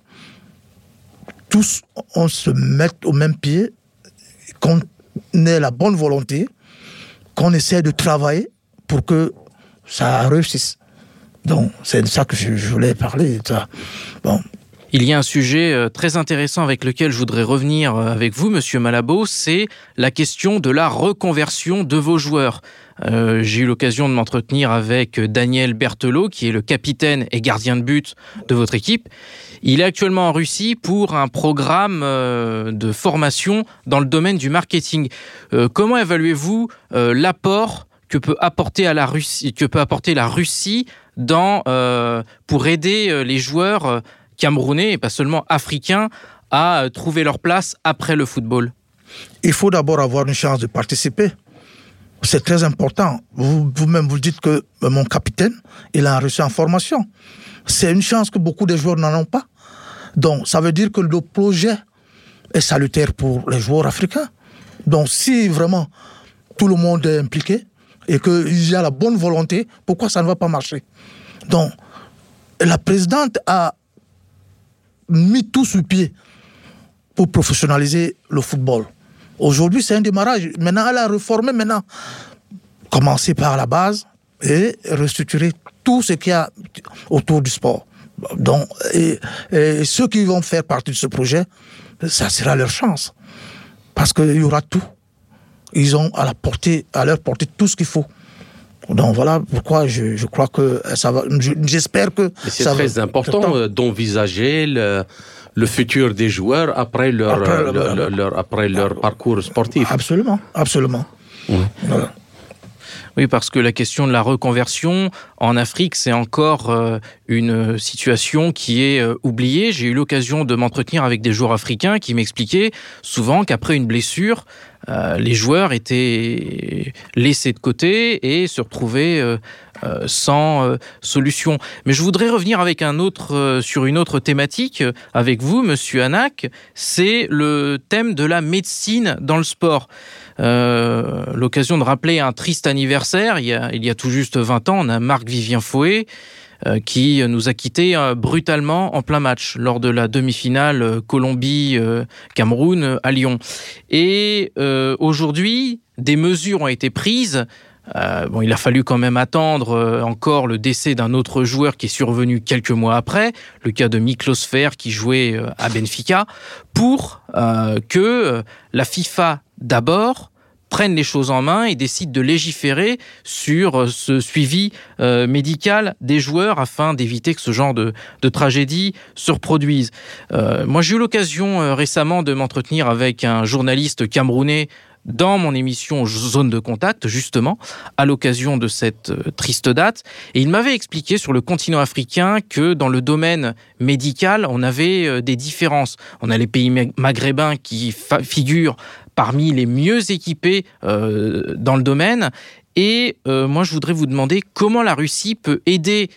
tous, on se mette au même pied, qu'on ait la bonne volonté, qu'on essaie de travailler pour que ça réussisse. Donc, c'est de ça que je, voulais parler. Ça. Bon, il y a un sujet euh, très intéressant avec lequel je voudrais revenir euh, avec vous, Monsieur Malabo, c'est la question de la reconversion de vos joueurs. Euh, J'ai eu l'occasion de m'entretenir avec Daniel Berthelot, qui est le capitaine et gardien de but de votre équipe. Il est actuellement en Russie pour un programme de formation dans le domaine du marketing. Comment évaluez-vous l'apport que peut apporter à la Russie, que peut apporter la Russie euh, pour aider euh, les joueurs euh, camerounais et pas seulement africains à trouver leur place après le football Il faut d'abord avoir une chance de participer. C'est très important. Vous-même, vous, vous dites que mon capitaine, il a reçu en formation. C'est une chance que beaucoup de joueurs n'en ont pas. Donc, ça veut dire que le projet est salutaire pour les joueurs africains. Donc, si vraiment tout le monde est impliqué, et qu'il y a la bonne volonté, pourquoi ça ne va pas marcher? Donc, la présidente a mis tout sur pied pour professionnaliser le football. Aujourd'hui, c'est un démarrage. Maintenant, elle a réformé maintenant. Commencer par la base et restructurer tout ce qu'il y a autour du sport. Donc, et, ceux qui vont faire partie de ce projet, ça sera leur chance. Parce qu'il y aura tout. Ils ont à, la portée, à leur portée tout ce qu'il faut. Donc voilà pourquoi je, je crois que ça va. J'espère que. C'est très important euh, d'envisager le, le, futur des joueurs après leur, après, leur, après leur parcours sportif. Absolument, absolument. Voilà. Oui, parce que la question de la reconversion en Afrique, c'est encore euh, une situation qui est euh, oubliée. J'ai eu l'occasion de m'entretenir avec des joueurs africains qui m'expliquaient souvent qu'après une blessure, euh, les joueurs étaient laissés de côté et se retrouvaient sans solution. Mais je voudrais revenir avec un autre sur une autre thématique avec vous, Monsieur Anak. C'est le thème de la médecine dans le sport. Euh, l'occasion de rappeler un triste anniversaire. Il y a, tout juste 20 ans, on a Marc-Vivien Fouet euh, qui nous a quittés euh, brutalement en plein match lors de la demi-finale Colombie-Cameroun à Lyon. Et aujourd'hui, des mesures ont été prises bon, il a fallu quand même attendre encore le décès d'un autre joueur qui est survenu quelques mois après, le cas de Miklos Fer qui jouait à Benfica, pour que la FIFA d'abord prennent les choses en main et décident de légiférer sur euh, ce suivi euh, médical des joueurs afin d'éviter que ce genre de, tragédie se reproduise. Euh, moi, j'ai eu l'occasion récemment de m'entretenir avec un journaliste camerounais dans mon émission Zone de contact, justement, à l'occasion de cette triste date. Et il m'avait expliqué sur le continent africain que dans le domaine médical, on avait des différences. On a les pays maghrébins qui figurent parmi les mieux équipés euh, dans le domaine. Et euh, moi, je voudrais vous demander comment la Russie peut aider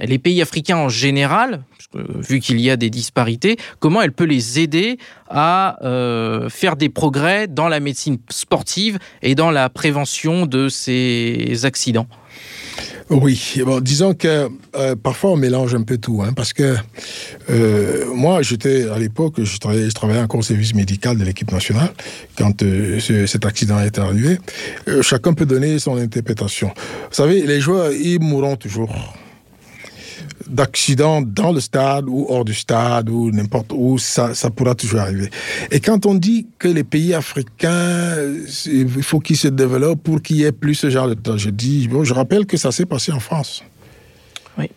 les pays africains en général, vu qu'il y a des disparités, comment elle peut les aider à euh, faire des progrès dans la médecine sportive et dans la prévention de ces accidents? Oui, bon, disons que euh, parfois on mélange un peu tout, hein, parce que euh, moi, j'étais à l'époque, je travaillais, je travaillais encore au service médical de l'équipe nationale quand euh, cet accident est arrivé. chacun peut donner son interprétation. Vous savez, les joueurs, ils mourront toujours d'accidents dans le stade ou hors du stade ou n'importe où, ça, ça pourra toujours arriver. Et quand on dit que les pays africains, il faut qu'ils se développent pour qu'il y ait plus ce genre de tragédie, bon, je rappelle que ça s'est passé en France. Oui.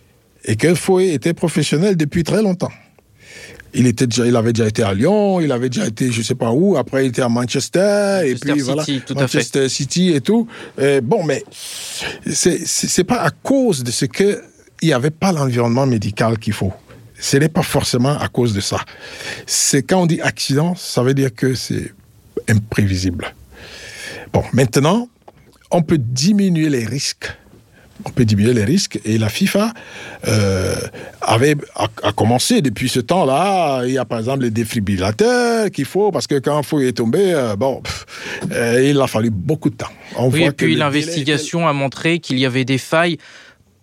Et que Fouet était professionnel depuis très longtemps. Il, était déjà, il avait déjà été à Lyon, il avait déjà été je sais pas où, après il était à Manchester, et puis voilà, Manchester City et tout. bon, mais c'est pas à cause de ce que il n'y avait pas l'environnement médical qu'il faut. Ce n'est pas forcément à cause de ça. C'est quand on dit accident, ça veut dire que c'est imprévisible. Bon, maintenant, on peut diminuer les risques. On peut diminuer les risques et la FIFA euh, avait a, commencé depuis ce temps-là. Il y a par exemple les défibrillateurs qu'il faut parce que quand il est tombé, euh, bon, euh, il a fallu beaucoup de temps. On oui, et puis l'investigation a montré qu'il y avait des failles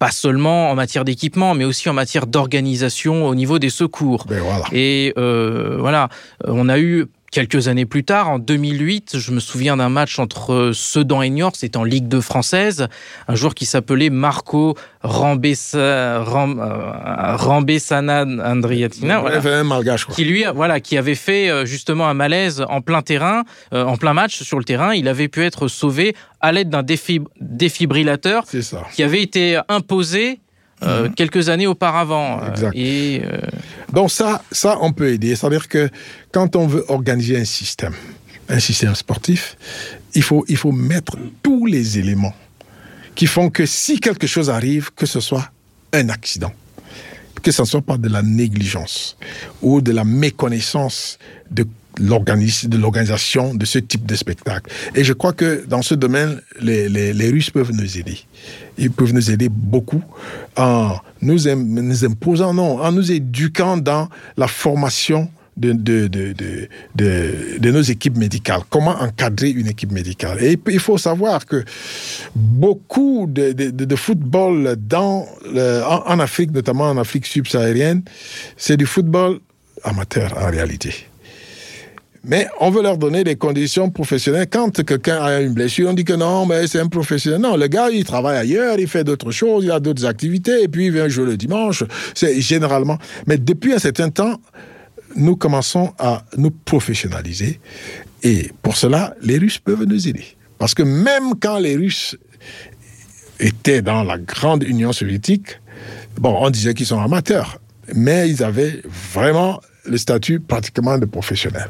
pas seulement en matière d'équipement, mais aussi en matière d'organisation au niveau des secours. Ben Et euh, voilà, on a eu quelques années plus tard, en 2008, je me souviens d'un match entre Sedan et Niort, c'était en Ligue 2 française, un joueur qui s'appelait Marco Rambessa, Ram, euh, Andriatina, qui lui, voilà, qui avait fait euh, justement un malaise en plein terrain, euh, en plein match sur le terrain. Il avait pu être sauvé à l'aide d'un défibrillateur qui avait été imposé euh, mhm. quelques années auparavant. Euh, et, euh, Donc ça, ça, on peut aider. C'est-à-dire que quand on veut organiser un système, un système sportif, il faut, il faut mettre tous les éléments qui font que si quelque chose arrive, que ce soit un accident, que ce ne soit pas de la négligence ou de la méconnaissance de de l'organisation de ce type de spectacle. Et je crois que dans ce domaine, les, les, Russes peuvent nous aider. Ils peuvent nous aider beaucoup en nous, nous imposant, non, en nous éduquant dans la formation de, de, de, de, nos équipes médicales. Comment encadrer une équipe médicale? Et il faut savoir que beaucoup de, football dans en Afrique, notamment en Afrique subsaharienne, c'est du football amateur en réalité. Mais on veut leur donner des conditions professionnelles. Quand quelqu'un a une blessure, on dit que non, mais c'est un professionnel. Non, le gars, il travaille ailleurs, il fait d'autres choses, il a d'autres activités, et puis il vient jouer le dimanche. C'est généralement. Mais depuis un certain temps, nous commençons à nous professionnaliser. Et pour cela, les Russes peuvent nous aider. Parce que même quand les Russes étaient dans la grande Union soviétique, bon, on disait qu'ils sont amateurs, mais ils avaient vraiment le statut pratiquement de professionnel.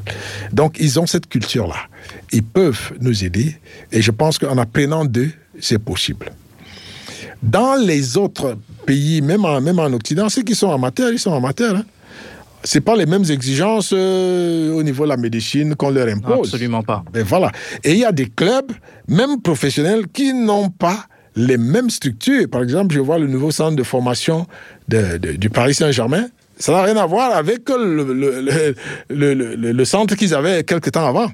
Donc, ils ont cette culture-là. Ils peuvent nous aider et je pense qu'en apprenant d'eux, c'est possible. Dans les autres pays, même en, même en Occident, ceux qui sont amateurs, ils sont amateurs. Hein. C'est pas les mêmes exigences euh, au niveau de la médecine qu'on leur impose. absolument pas. Mais voilà. Et il y a des clubs, même professionnels, qui n'ont pas les mêmes structures. Par exemple, je vois le nouveau centre de formation du Paris Saint-Germain. Ça n'a rien à voir avec le, le, centre qu'ils avaient quelques temps avant.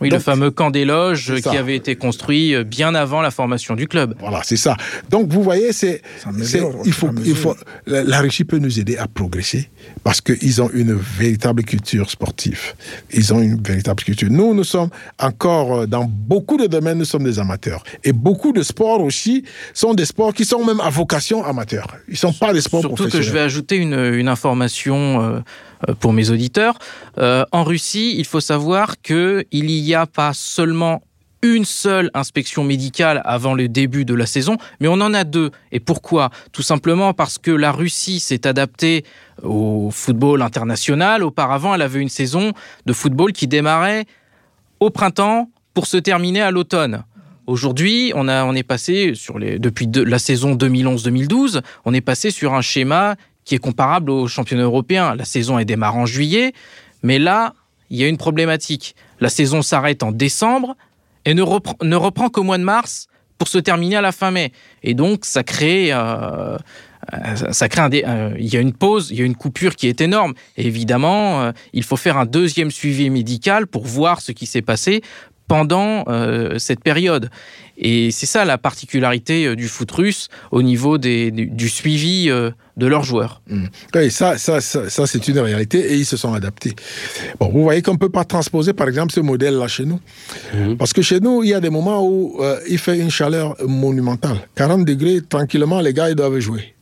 Oui, le fameux camp des loges qui avait été construit euh, bien avant la formation du club. Voilà, c'est ça. Donc vous voyez, c'est, il faut, il faut, la Russie peut nous aider à progresser parce qu'ils ont une véritable culture sportive. Ils ont une véritable culture. Nous, nous sommes encore euh, dans beaucoup de domaines, nous sommes des amateurs. Et beaucoup de sports aussi sont des sports qui sont même à vocation amateur. Ils ne sont pas des sports Surtout que je vais ajouter une, une information. Euh, euh, pour mes auditeurs. Euh, en Russie, il faut savoir qu'il n'y a pas seulement une seule inspection médicale avant le début de la saison, mais on en a deux. Et pourquoi? Tout simplement parce que la Russie s'est adaptée au football international. Auparavant, elle avait une saison de football qui démarrait au printemps pour se terminer à l'automne. Aujourd'hui, on, on est passé sur les, depuis la saison 2011-2012, on est passé sur un schéma qui est comparable au championnat européen. La saison est démarre en juillet, mais là, il y a une problématique. La saison s'arrête en décembre et ne reprend, ne reprend qu'au mois de mars pour se terminer à la fin mai. Et donc, ça crée, euh, ça crée un euh, il y a une pause, il y a une coupure qui est énorme. Évidemment, euh, il faut faire un deuxième suivi médical pour voir ce qui s'est passé pendant cette période. Et c'est ça la particularité du foot russe au niveau des, du, suivi de leurs joueurs. Mmh. Oui, ça, ça, ça, c'est une réalité et ils se sont adaptés. Bon, vous voyez qu'on ne peut pas transposer, par exemple, ce modèle-là chez nous. Mmh. Parce que chez nous, il y a des moments où euh, il fait une chaleur monumentale. 40 degrés, tranquillement, les gars, ils doivent jouer.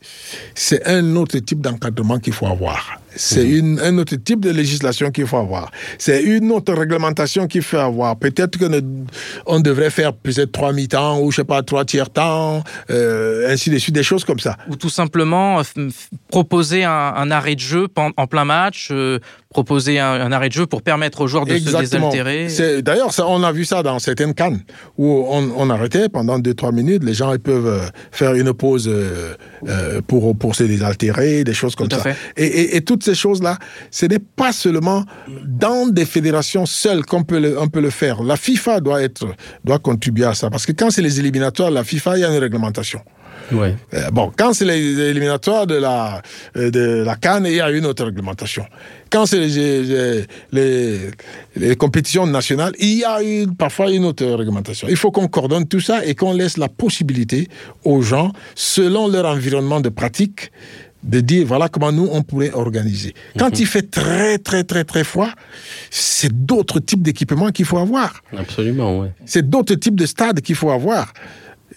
C'est un autre type d'encadrement qu'il faut avoir. C'est mmh. un autre type de législation qu'il faut avoir. C'est une autre réglementation qu'il faut avoir. Peut-être qu'on devrait faire peut-être trois mi-temps ou je sais pas trois tiers temps, euh, ainsi de suite, des choses comme ça. Ou tout simplement euh, proposer un, arrêt de jeu en plein match, euh, proposer un, arrêt de jeu pour permettre aux joueurs de se désaltérer. D'ailleurs, on a vu ça dans certaines cannes où on, arrêtait pendant 2-3 minutes. Les gens ils peuvent euh, faire une pause euh, pour, pour se désaltérer, des choses comme ça. Et, toutes ces choses-là, ce n'est pas seulement dans des fédérations seules qu'on peut, le, on peut le faire. La FIFA doit, être, doit contribuer à ça. Parce que quand c'est les éliminatoires, la FIFA, il y a une réglementation. Ouais. Euh, bon, quand c'est les éliminatoires de la, euh, de la Cannes, il y a une autre réglementation. Quand c'est les, les, les, compétitions nationales, il y a une, parfois une autre réglementation. Il faut qu'on coordonne tout ça et qu'on laisse la possibilité aux gens, selon leur environnement de pratique, de dire voilà comment nous on pourrait organiser. Quand mhm. il fait très très très très froid, c'est d'autres types d'équipements qu'il faut avoir. Absolument, oui. C'est d'autres types de stades qu'il faut avoir.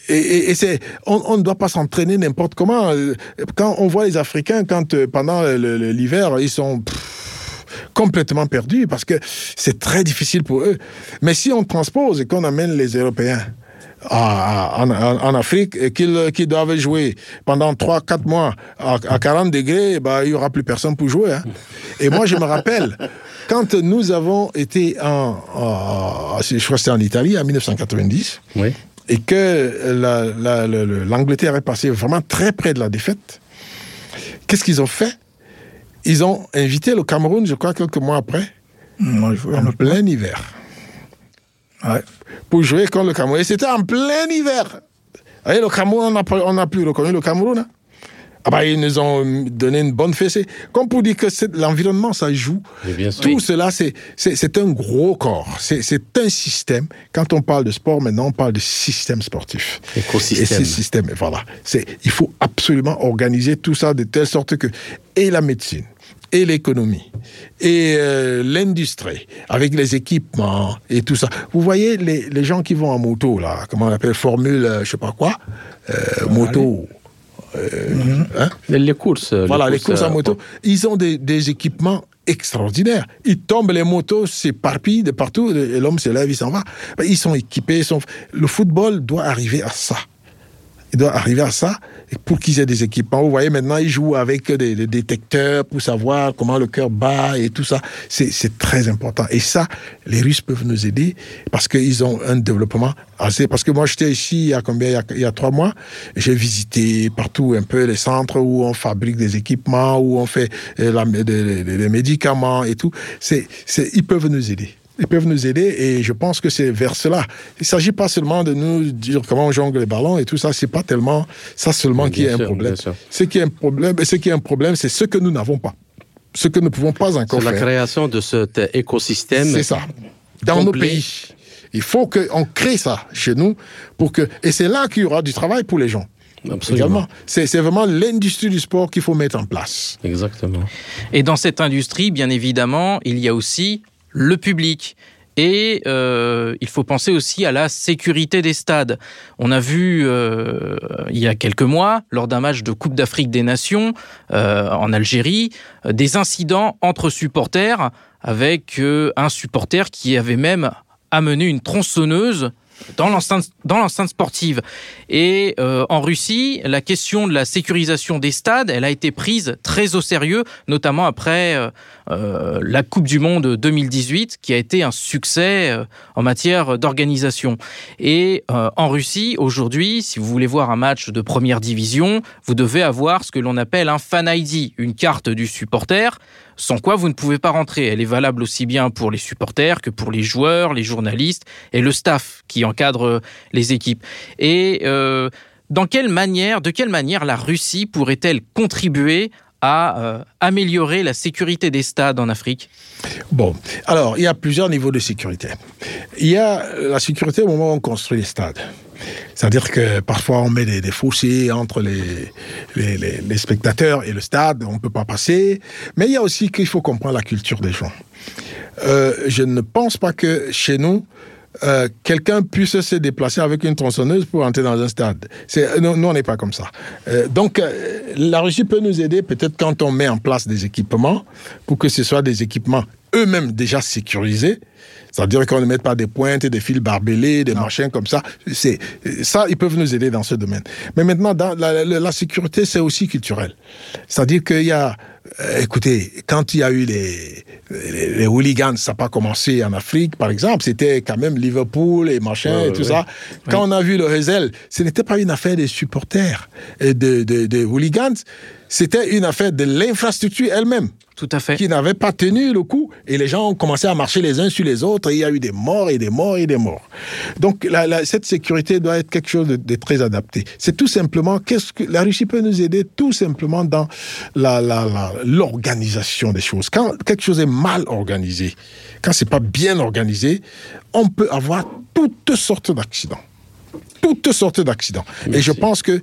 Et, c'est, on, ne doit pas s'entraîner n'importe comment. Quand on voit les Africains, quand euh, pendant l'hiver, ils sont complètement perdus parce que c'est très difficile pour eux. Mais si on transpose et qu'on amène les Européens en, Afrique et qu'ils doivent jouer pendant 3-4 mois à, 40 degrés, bah, il n'y aura plus personne pour jouer. Hein. Et moi, je me rappelle, quand nous avons été en, je crois que c'était en Italie en 1990, oui et que l'Angleterre est passée vraiment très près de la défaite, qu'est-ce qu'ils ont fait? Ils ont invité le Cameroun, je crois, quelques mois après, en plein hiver. Pour jouer contre le Cameroun. Et c'était en plein hiver. Vous voyez, le Cameroun, on n'a plus reconnu le Cameroun. Hein. Ah bah, ils nous ont donné une bonne fessée. Comme pour dire que l'environnement, ça joue. Tout cela, c'est un gros corps. C'est un système. Quand on parle de sport, maintenant, on parle de système sportif. Écosystème. Et ce système, voilà. Il faut absolument organiser tout ça de telle sorte que, et la médecine, et l'économie et euh, l'industrie avec les équipements et tout ça. Vous voyez les, les, gens qui vont en moto là, comment on appelle formule, euh, je sais pas quoi, euh, moto. Mhm. Hein? Les courses. Voilà, les courses, en moto. Ils ont des, des, équipements extraordinaires. Ils tombent, les motos s'éparpillent de partout, et l'homme se lève, il s'en va. Ils sont équipés. Ils sont... Le football doit arriver à ça. Il doit arriver à ça pour qu'ils aient des équipements. Vous voyez, maintenant, ils jouent avec des, détecteurs pour savoir comment le cœur bat et tout ça. C'est très important. Et ça, les Russes peuvent nous aider parce qu'ils ont un développement assez. Parce que moi, j'étais ici il y a combien? Il y a, trois mois. J'ai visité partout un peu les centres où on fabrique des équipements, où on fait euh, des, médicaments et tout. C'est, ils peuvent nous aider ils peuvent nous aider et je pense que c'est vers cela. Il ne s'agit pas seulement de nous dire comment on jongle les ballons et tout ça, c'est pas tellement ça seulement qui est un problème. Ce qui est un problème, ce qui est un problème, c'est ce que nous n'avons pas, ce que nous ne pouvons pas encore faire. C'est la création de cet écosystème. C'est ça. Dans nos pays, il faut qu'on crée ça chez nous pour que et c'est là qu'il y aura du travail pour les gens. Absolument. C'est vraiment l'industrie du sport qu'il faut mettre en place. Exactement. Et dans cette industrie, bien évidemment, il y a aussi le public. Et euh, il faut penser aussi à la sécurité des stades. On a vu euh, il y a quelques mois, lors d'un match de Coupe d'Afrique des Nations euh, en Algérie, des incidents entre supporters avec un supporter qui avait même amené une tronçonneuse dans l'enceinte sportive. Et euh, en Russie, la question de la sécurisation des stades, elle a été prise très au sérieux, notamment après euh, euh la Coupe du Monde 2018, qui a été un succès en matière d'organisation. Et en Russie, aujourd'hui, si vous voulez voir un match de première division, vous devez avoir ce que l'on appelle un fan ID, une carte du supporter sans quoi vous ne pouvez pas rentrer. Elle est valable aussi bien pour les supporters que pour les joueurs, les journalistes et le staff qui encadre les équipes. Et euh, dans quelle manière, de quelle manière la Russie pourrait-elle contribuer à euh, améliorer la sécurité des stades en Afrique Bon, alors il y a plusieurs niveaux de sécurité. Il y a la sécurité au moment où on construit les stades. C'est-à-dire que parfois on met des, fossés entre les, spectateurs et le stade, on ne peut pas passer. Mais il y a aussi qu'il faut comprendre la culture des gens. Euh, je ne pense pas que chez nous, euh, quelqu'un puisse se déplacer avec une tronçonneuse pour entrer dans un stade. Nous, nous on n'est pas comme ça. Euh, donc, la Russie peut nous aider peut-être quand on met en place des équipements, pour que ce soit des équipements eux-mêmes déjà sécurisés, c'est-à-dire qu'on ne met pas des pointes, des fils barbelés, des machins comme ça. C'est ça, ils peuvent nous aider dans ce domaine. Mais maintenant, dans la, sécurité, c'est aussi culturel. C'est-à-dire qu'il y a, euh, écoutez, quand il y a eu les, les, hooligans, ça n'a pas commencé en Afrique, par exemple. C'était quand même Liverpool et machin et tout ça. Quand on a vu le Hazel, ce n'était pas une affaire des supporters et des de, hooligans, c'était une affaire de l'infrastructure elle-même. Tout à fait. Qui n'avait pas tenu le coup. Et les gens ont commencé à marcher les uns sur les autres. Et il y a eu des morts et des morts et des morts. Donc, cette sécurité doit être quelque chose de, très adapté. C'est tout simplement, qu'est-ce que la Russie peut nous aider tout simplement dans l'organisation des choses. Quand quelque chose est mal organisé, quand c'est pas bien organisé, on peut avoir toutes sortes d'accidents. Toutes sortes d'accidents. Et je pense que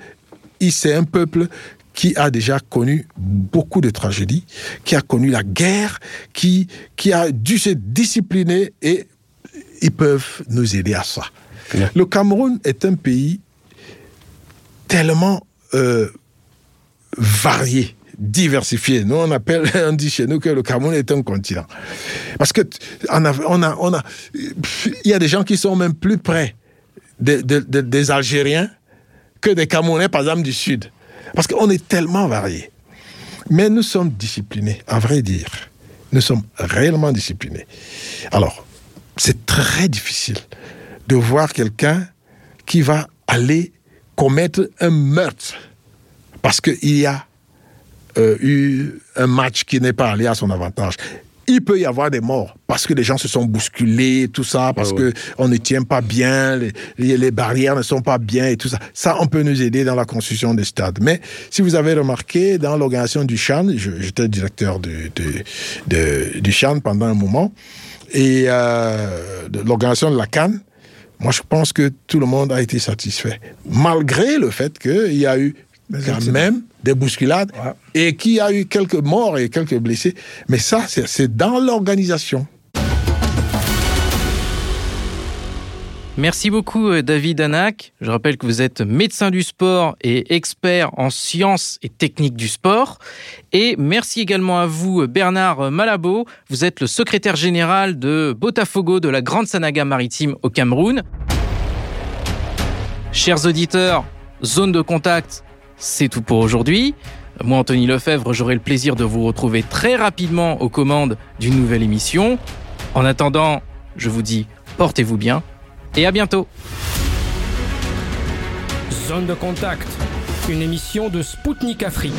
c'est un peuple qui a déjà connu beaucoup de tragédies, qui a connu la guerre, qui, qui a dû se discipliner et ils peuvent nous aider à ça. Le Cameroun est un pays tellement euh, varié, diversifié. Nous, on appelle, on dit chez nous que le Cameroun est un continent. Parce que on a, on a, on a, il y a des gens qui sont même plus près des Algériens que des Camerounais, par exemple, du Sud. Parce qu'on est tellement variés. Mais nous sommes disciplinés, à vrai dire. Nous sommes réellement disciplinés. Alors, c'est très difficile de voir quelqu'un qui va aller commettre un meurtre parce qu'il y a euh, eu un match qui n'est pas allé à son avantage. Il peut y avoir des morts parce que les gens se sont bousculés, tout ça, parce Ah que on ne tient pas bien, les, les, barrières ne sont pas bien et tout ça. Ça, on peut nous aider dans la construction des stades. Mais si vous avez remarqué, dans l'organisation du CHAN, j'étais directeur de, de, de, du CHAN pendant un moment, et euh, de l'organisation de la Cannes, moi je pense que tout le monde a été satisfait, malgré le fait qu'il y a eu quand même des bousculades Ouais. et qu'il y a eu quelques morts et quelques blessés. Mais ça, c'est dans l'organisation. Merci beaucoup euh, David Anak. Je rappelle que vous êtes médecin du sport et expert en sciences et techniques du sport. Et merci également à vous Bernard Malabo. Vous êtes le secrétaire général de Botafogo de la Grande Sanaga maritime au Cameroun. Chers auditeurs, zone de contact, c'est tout pour aujourd'hui. Moi, Anthony Lefebvre, j'aurai le plaisir de vous retrouver très rapidement aux commandes d'une nouvelle émission. En attendant, je vous dis portez-vous bien et à bientôt. Zone de contact, une émission de Spoutnik Afrique.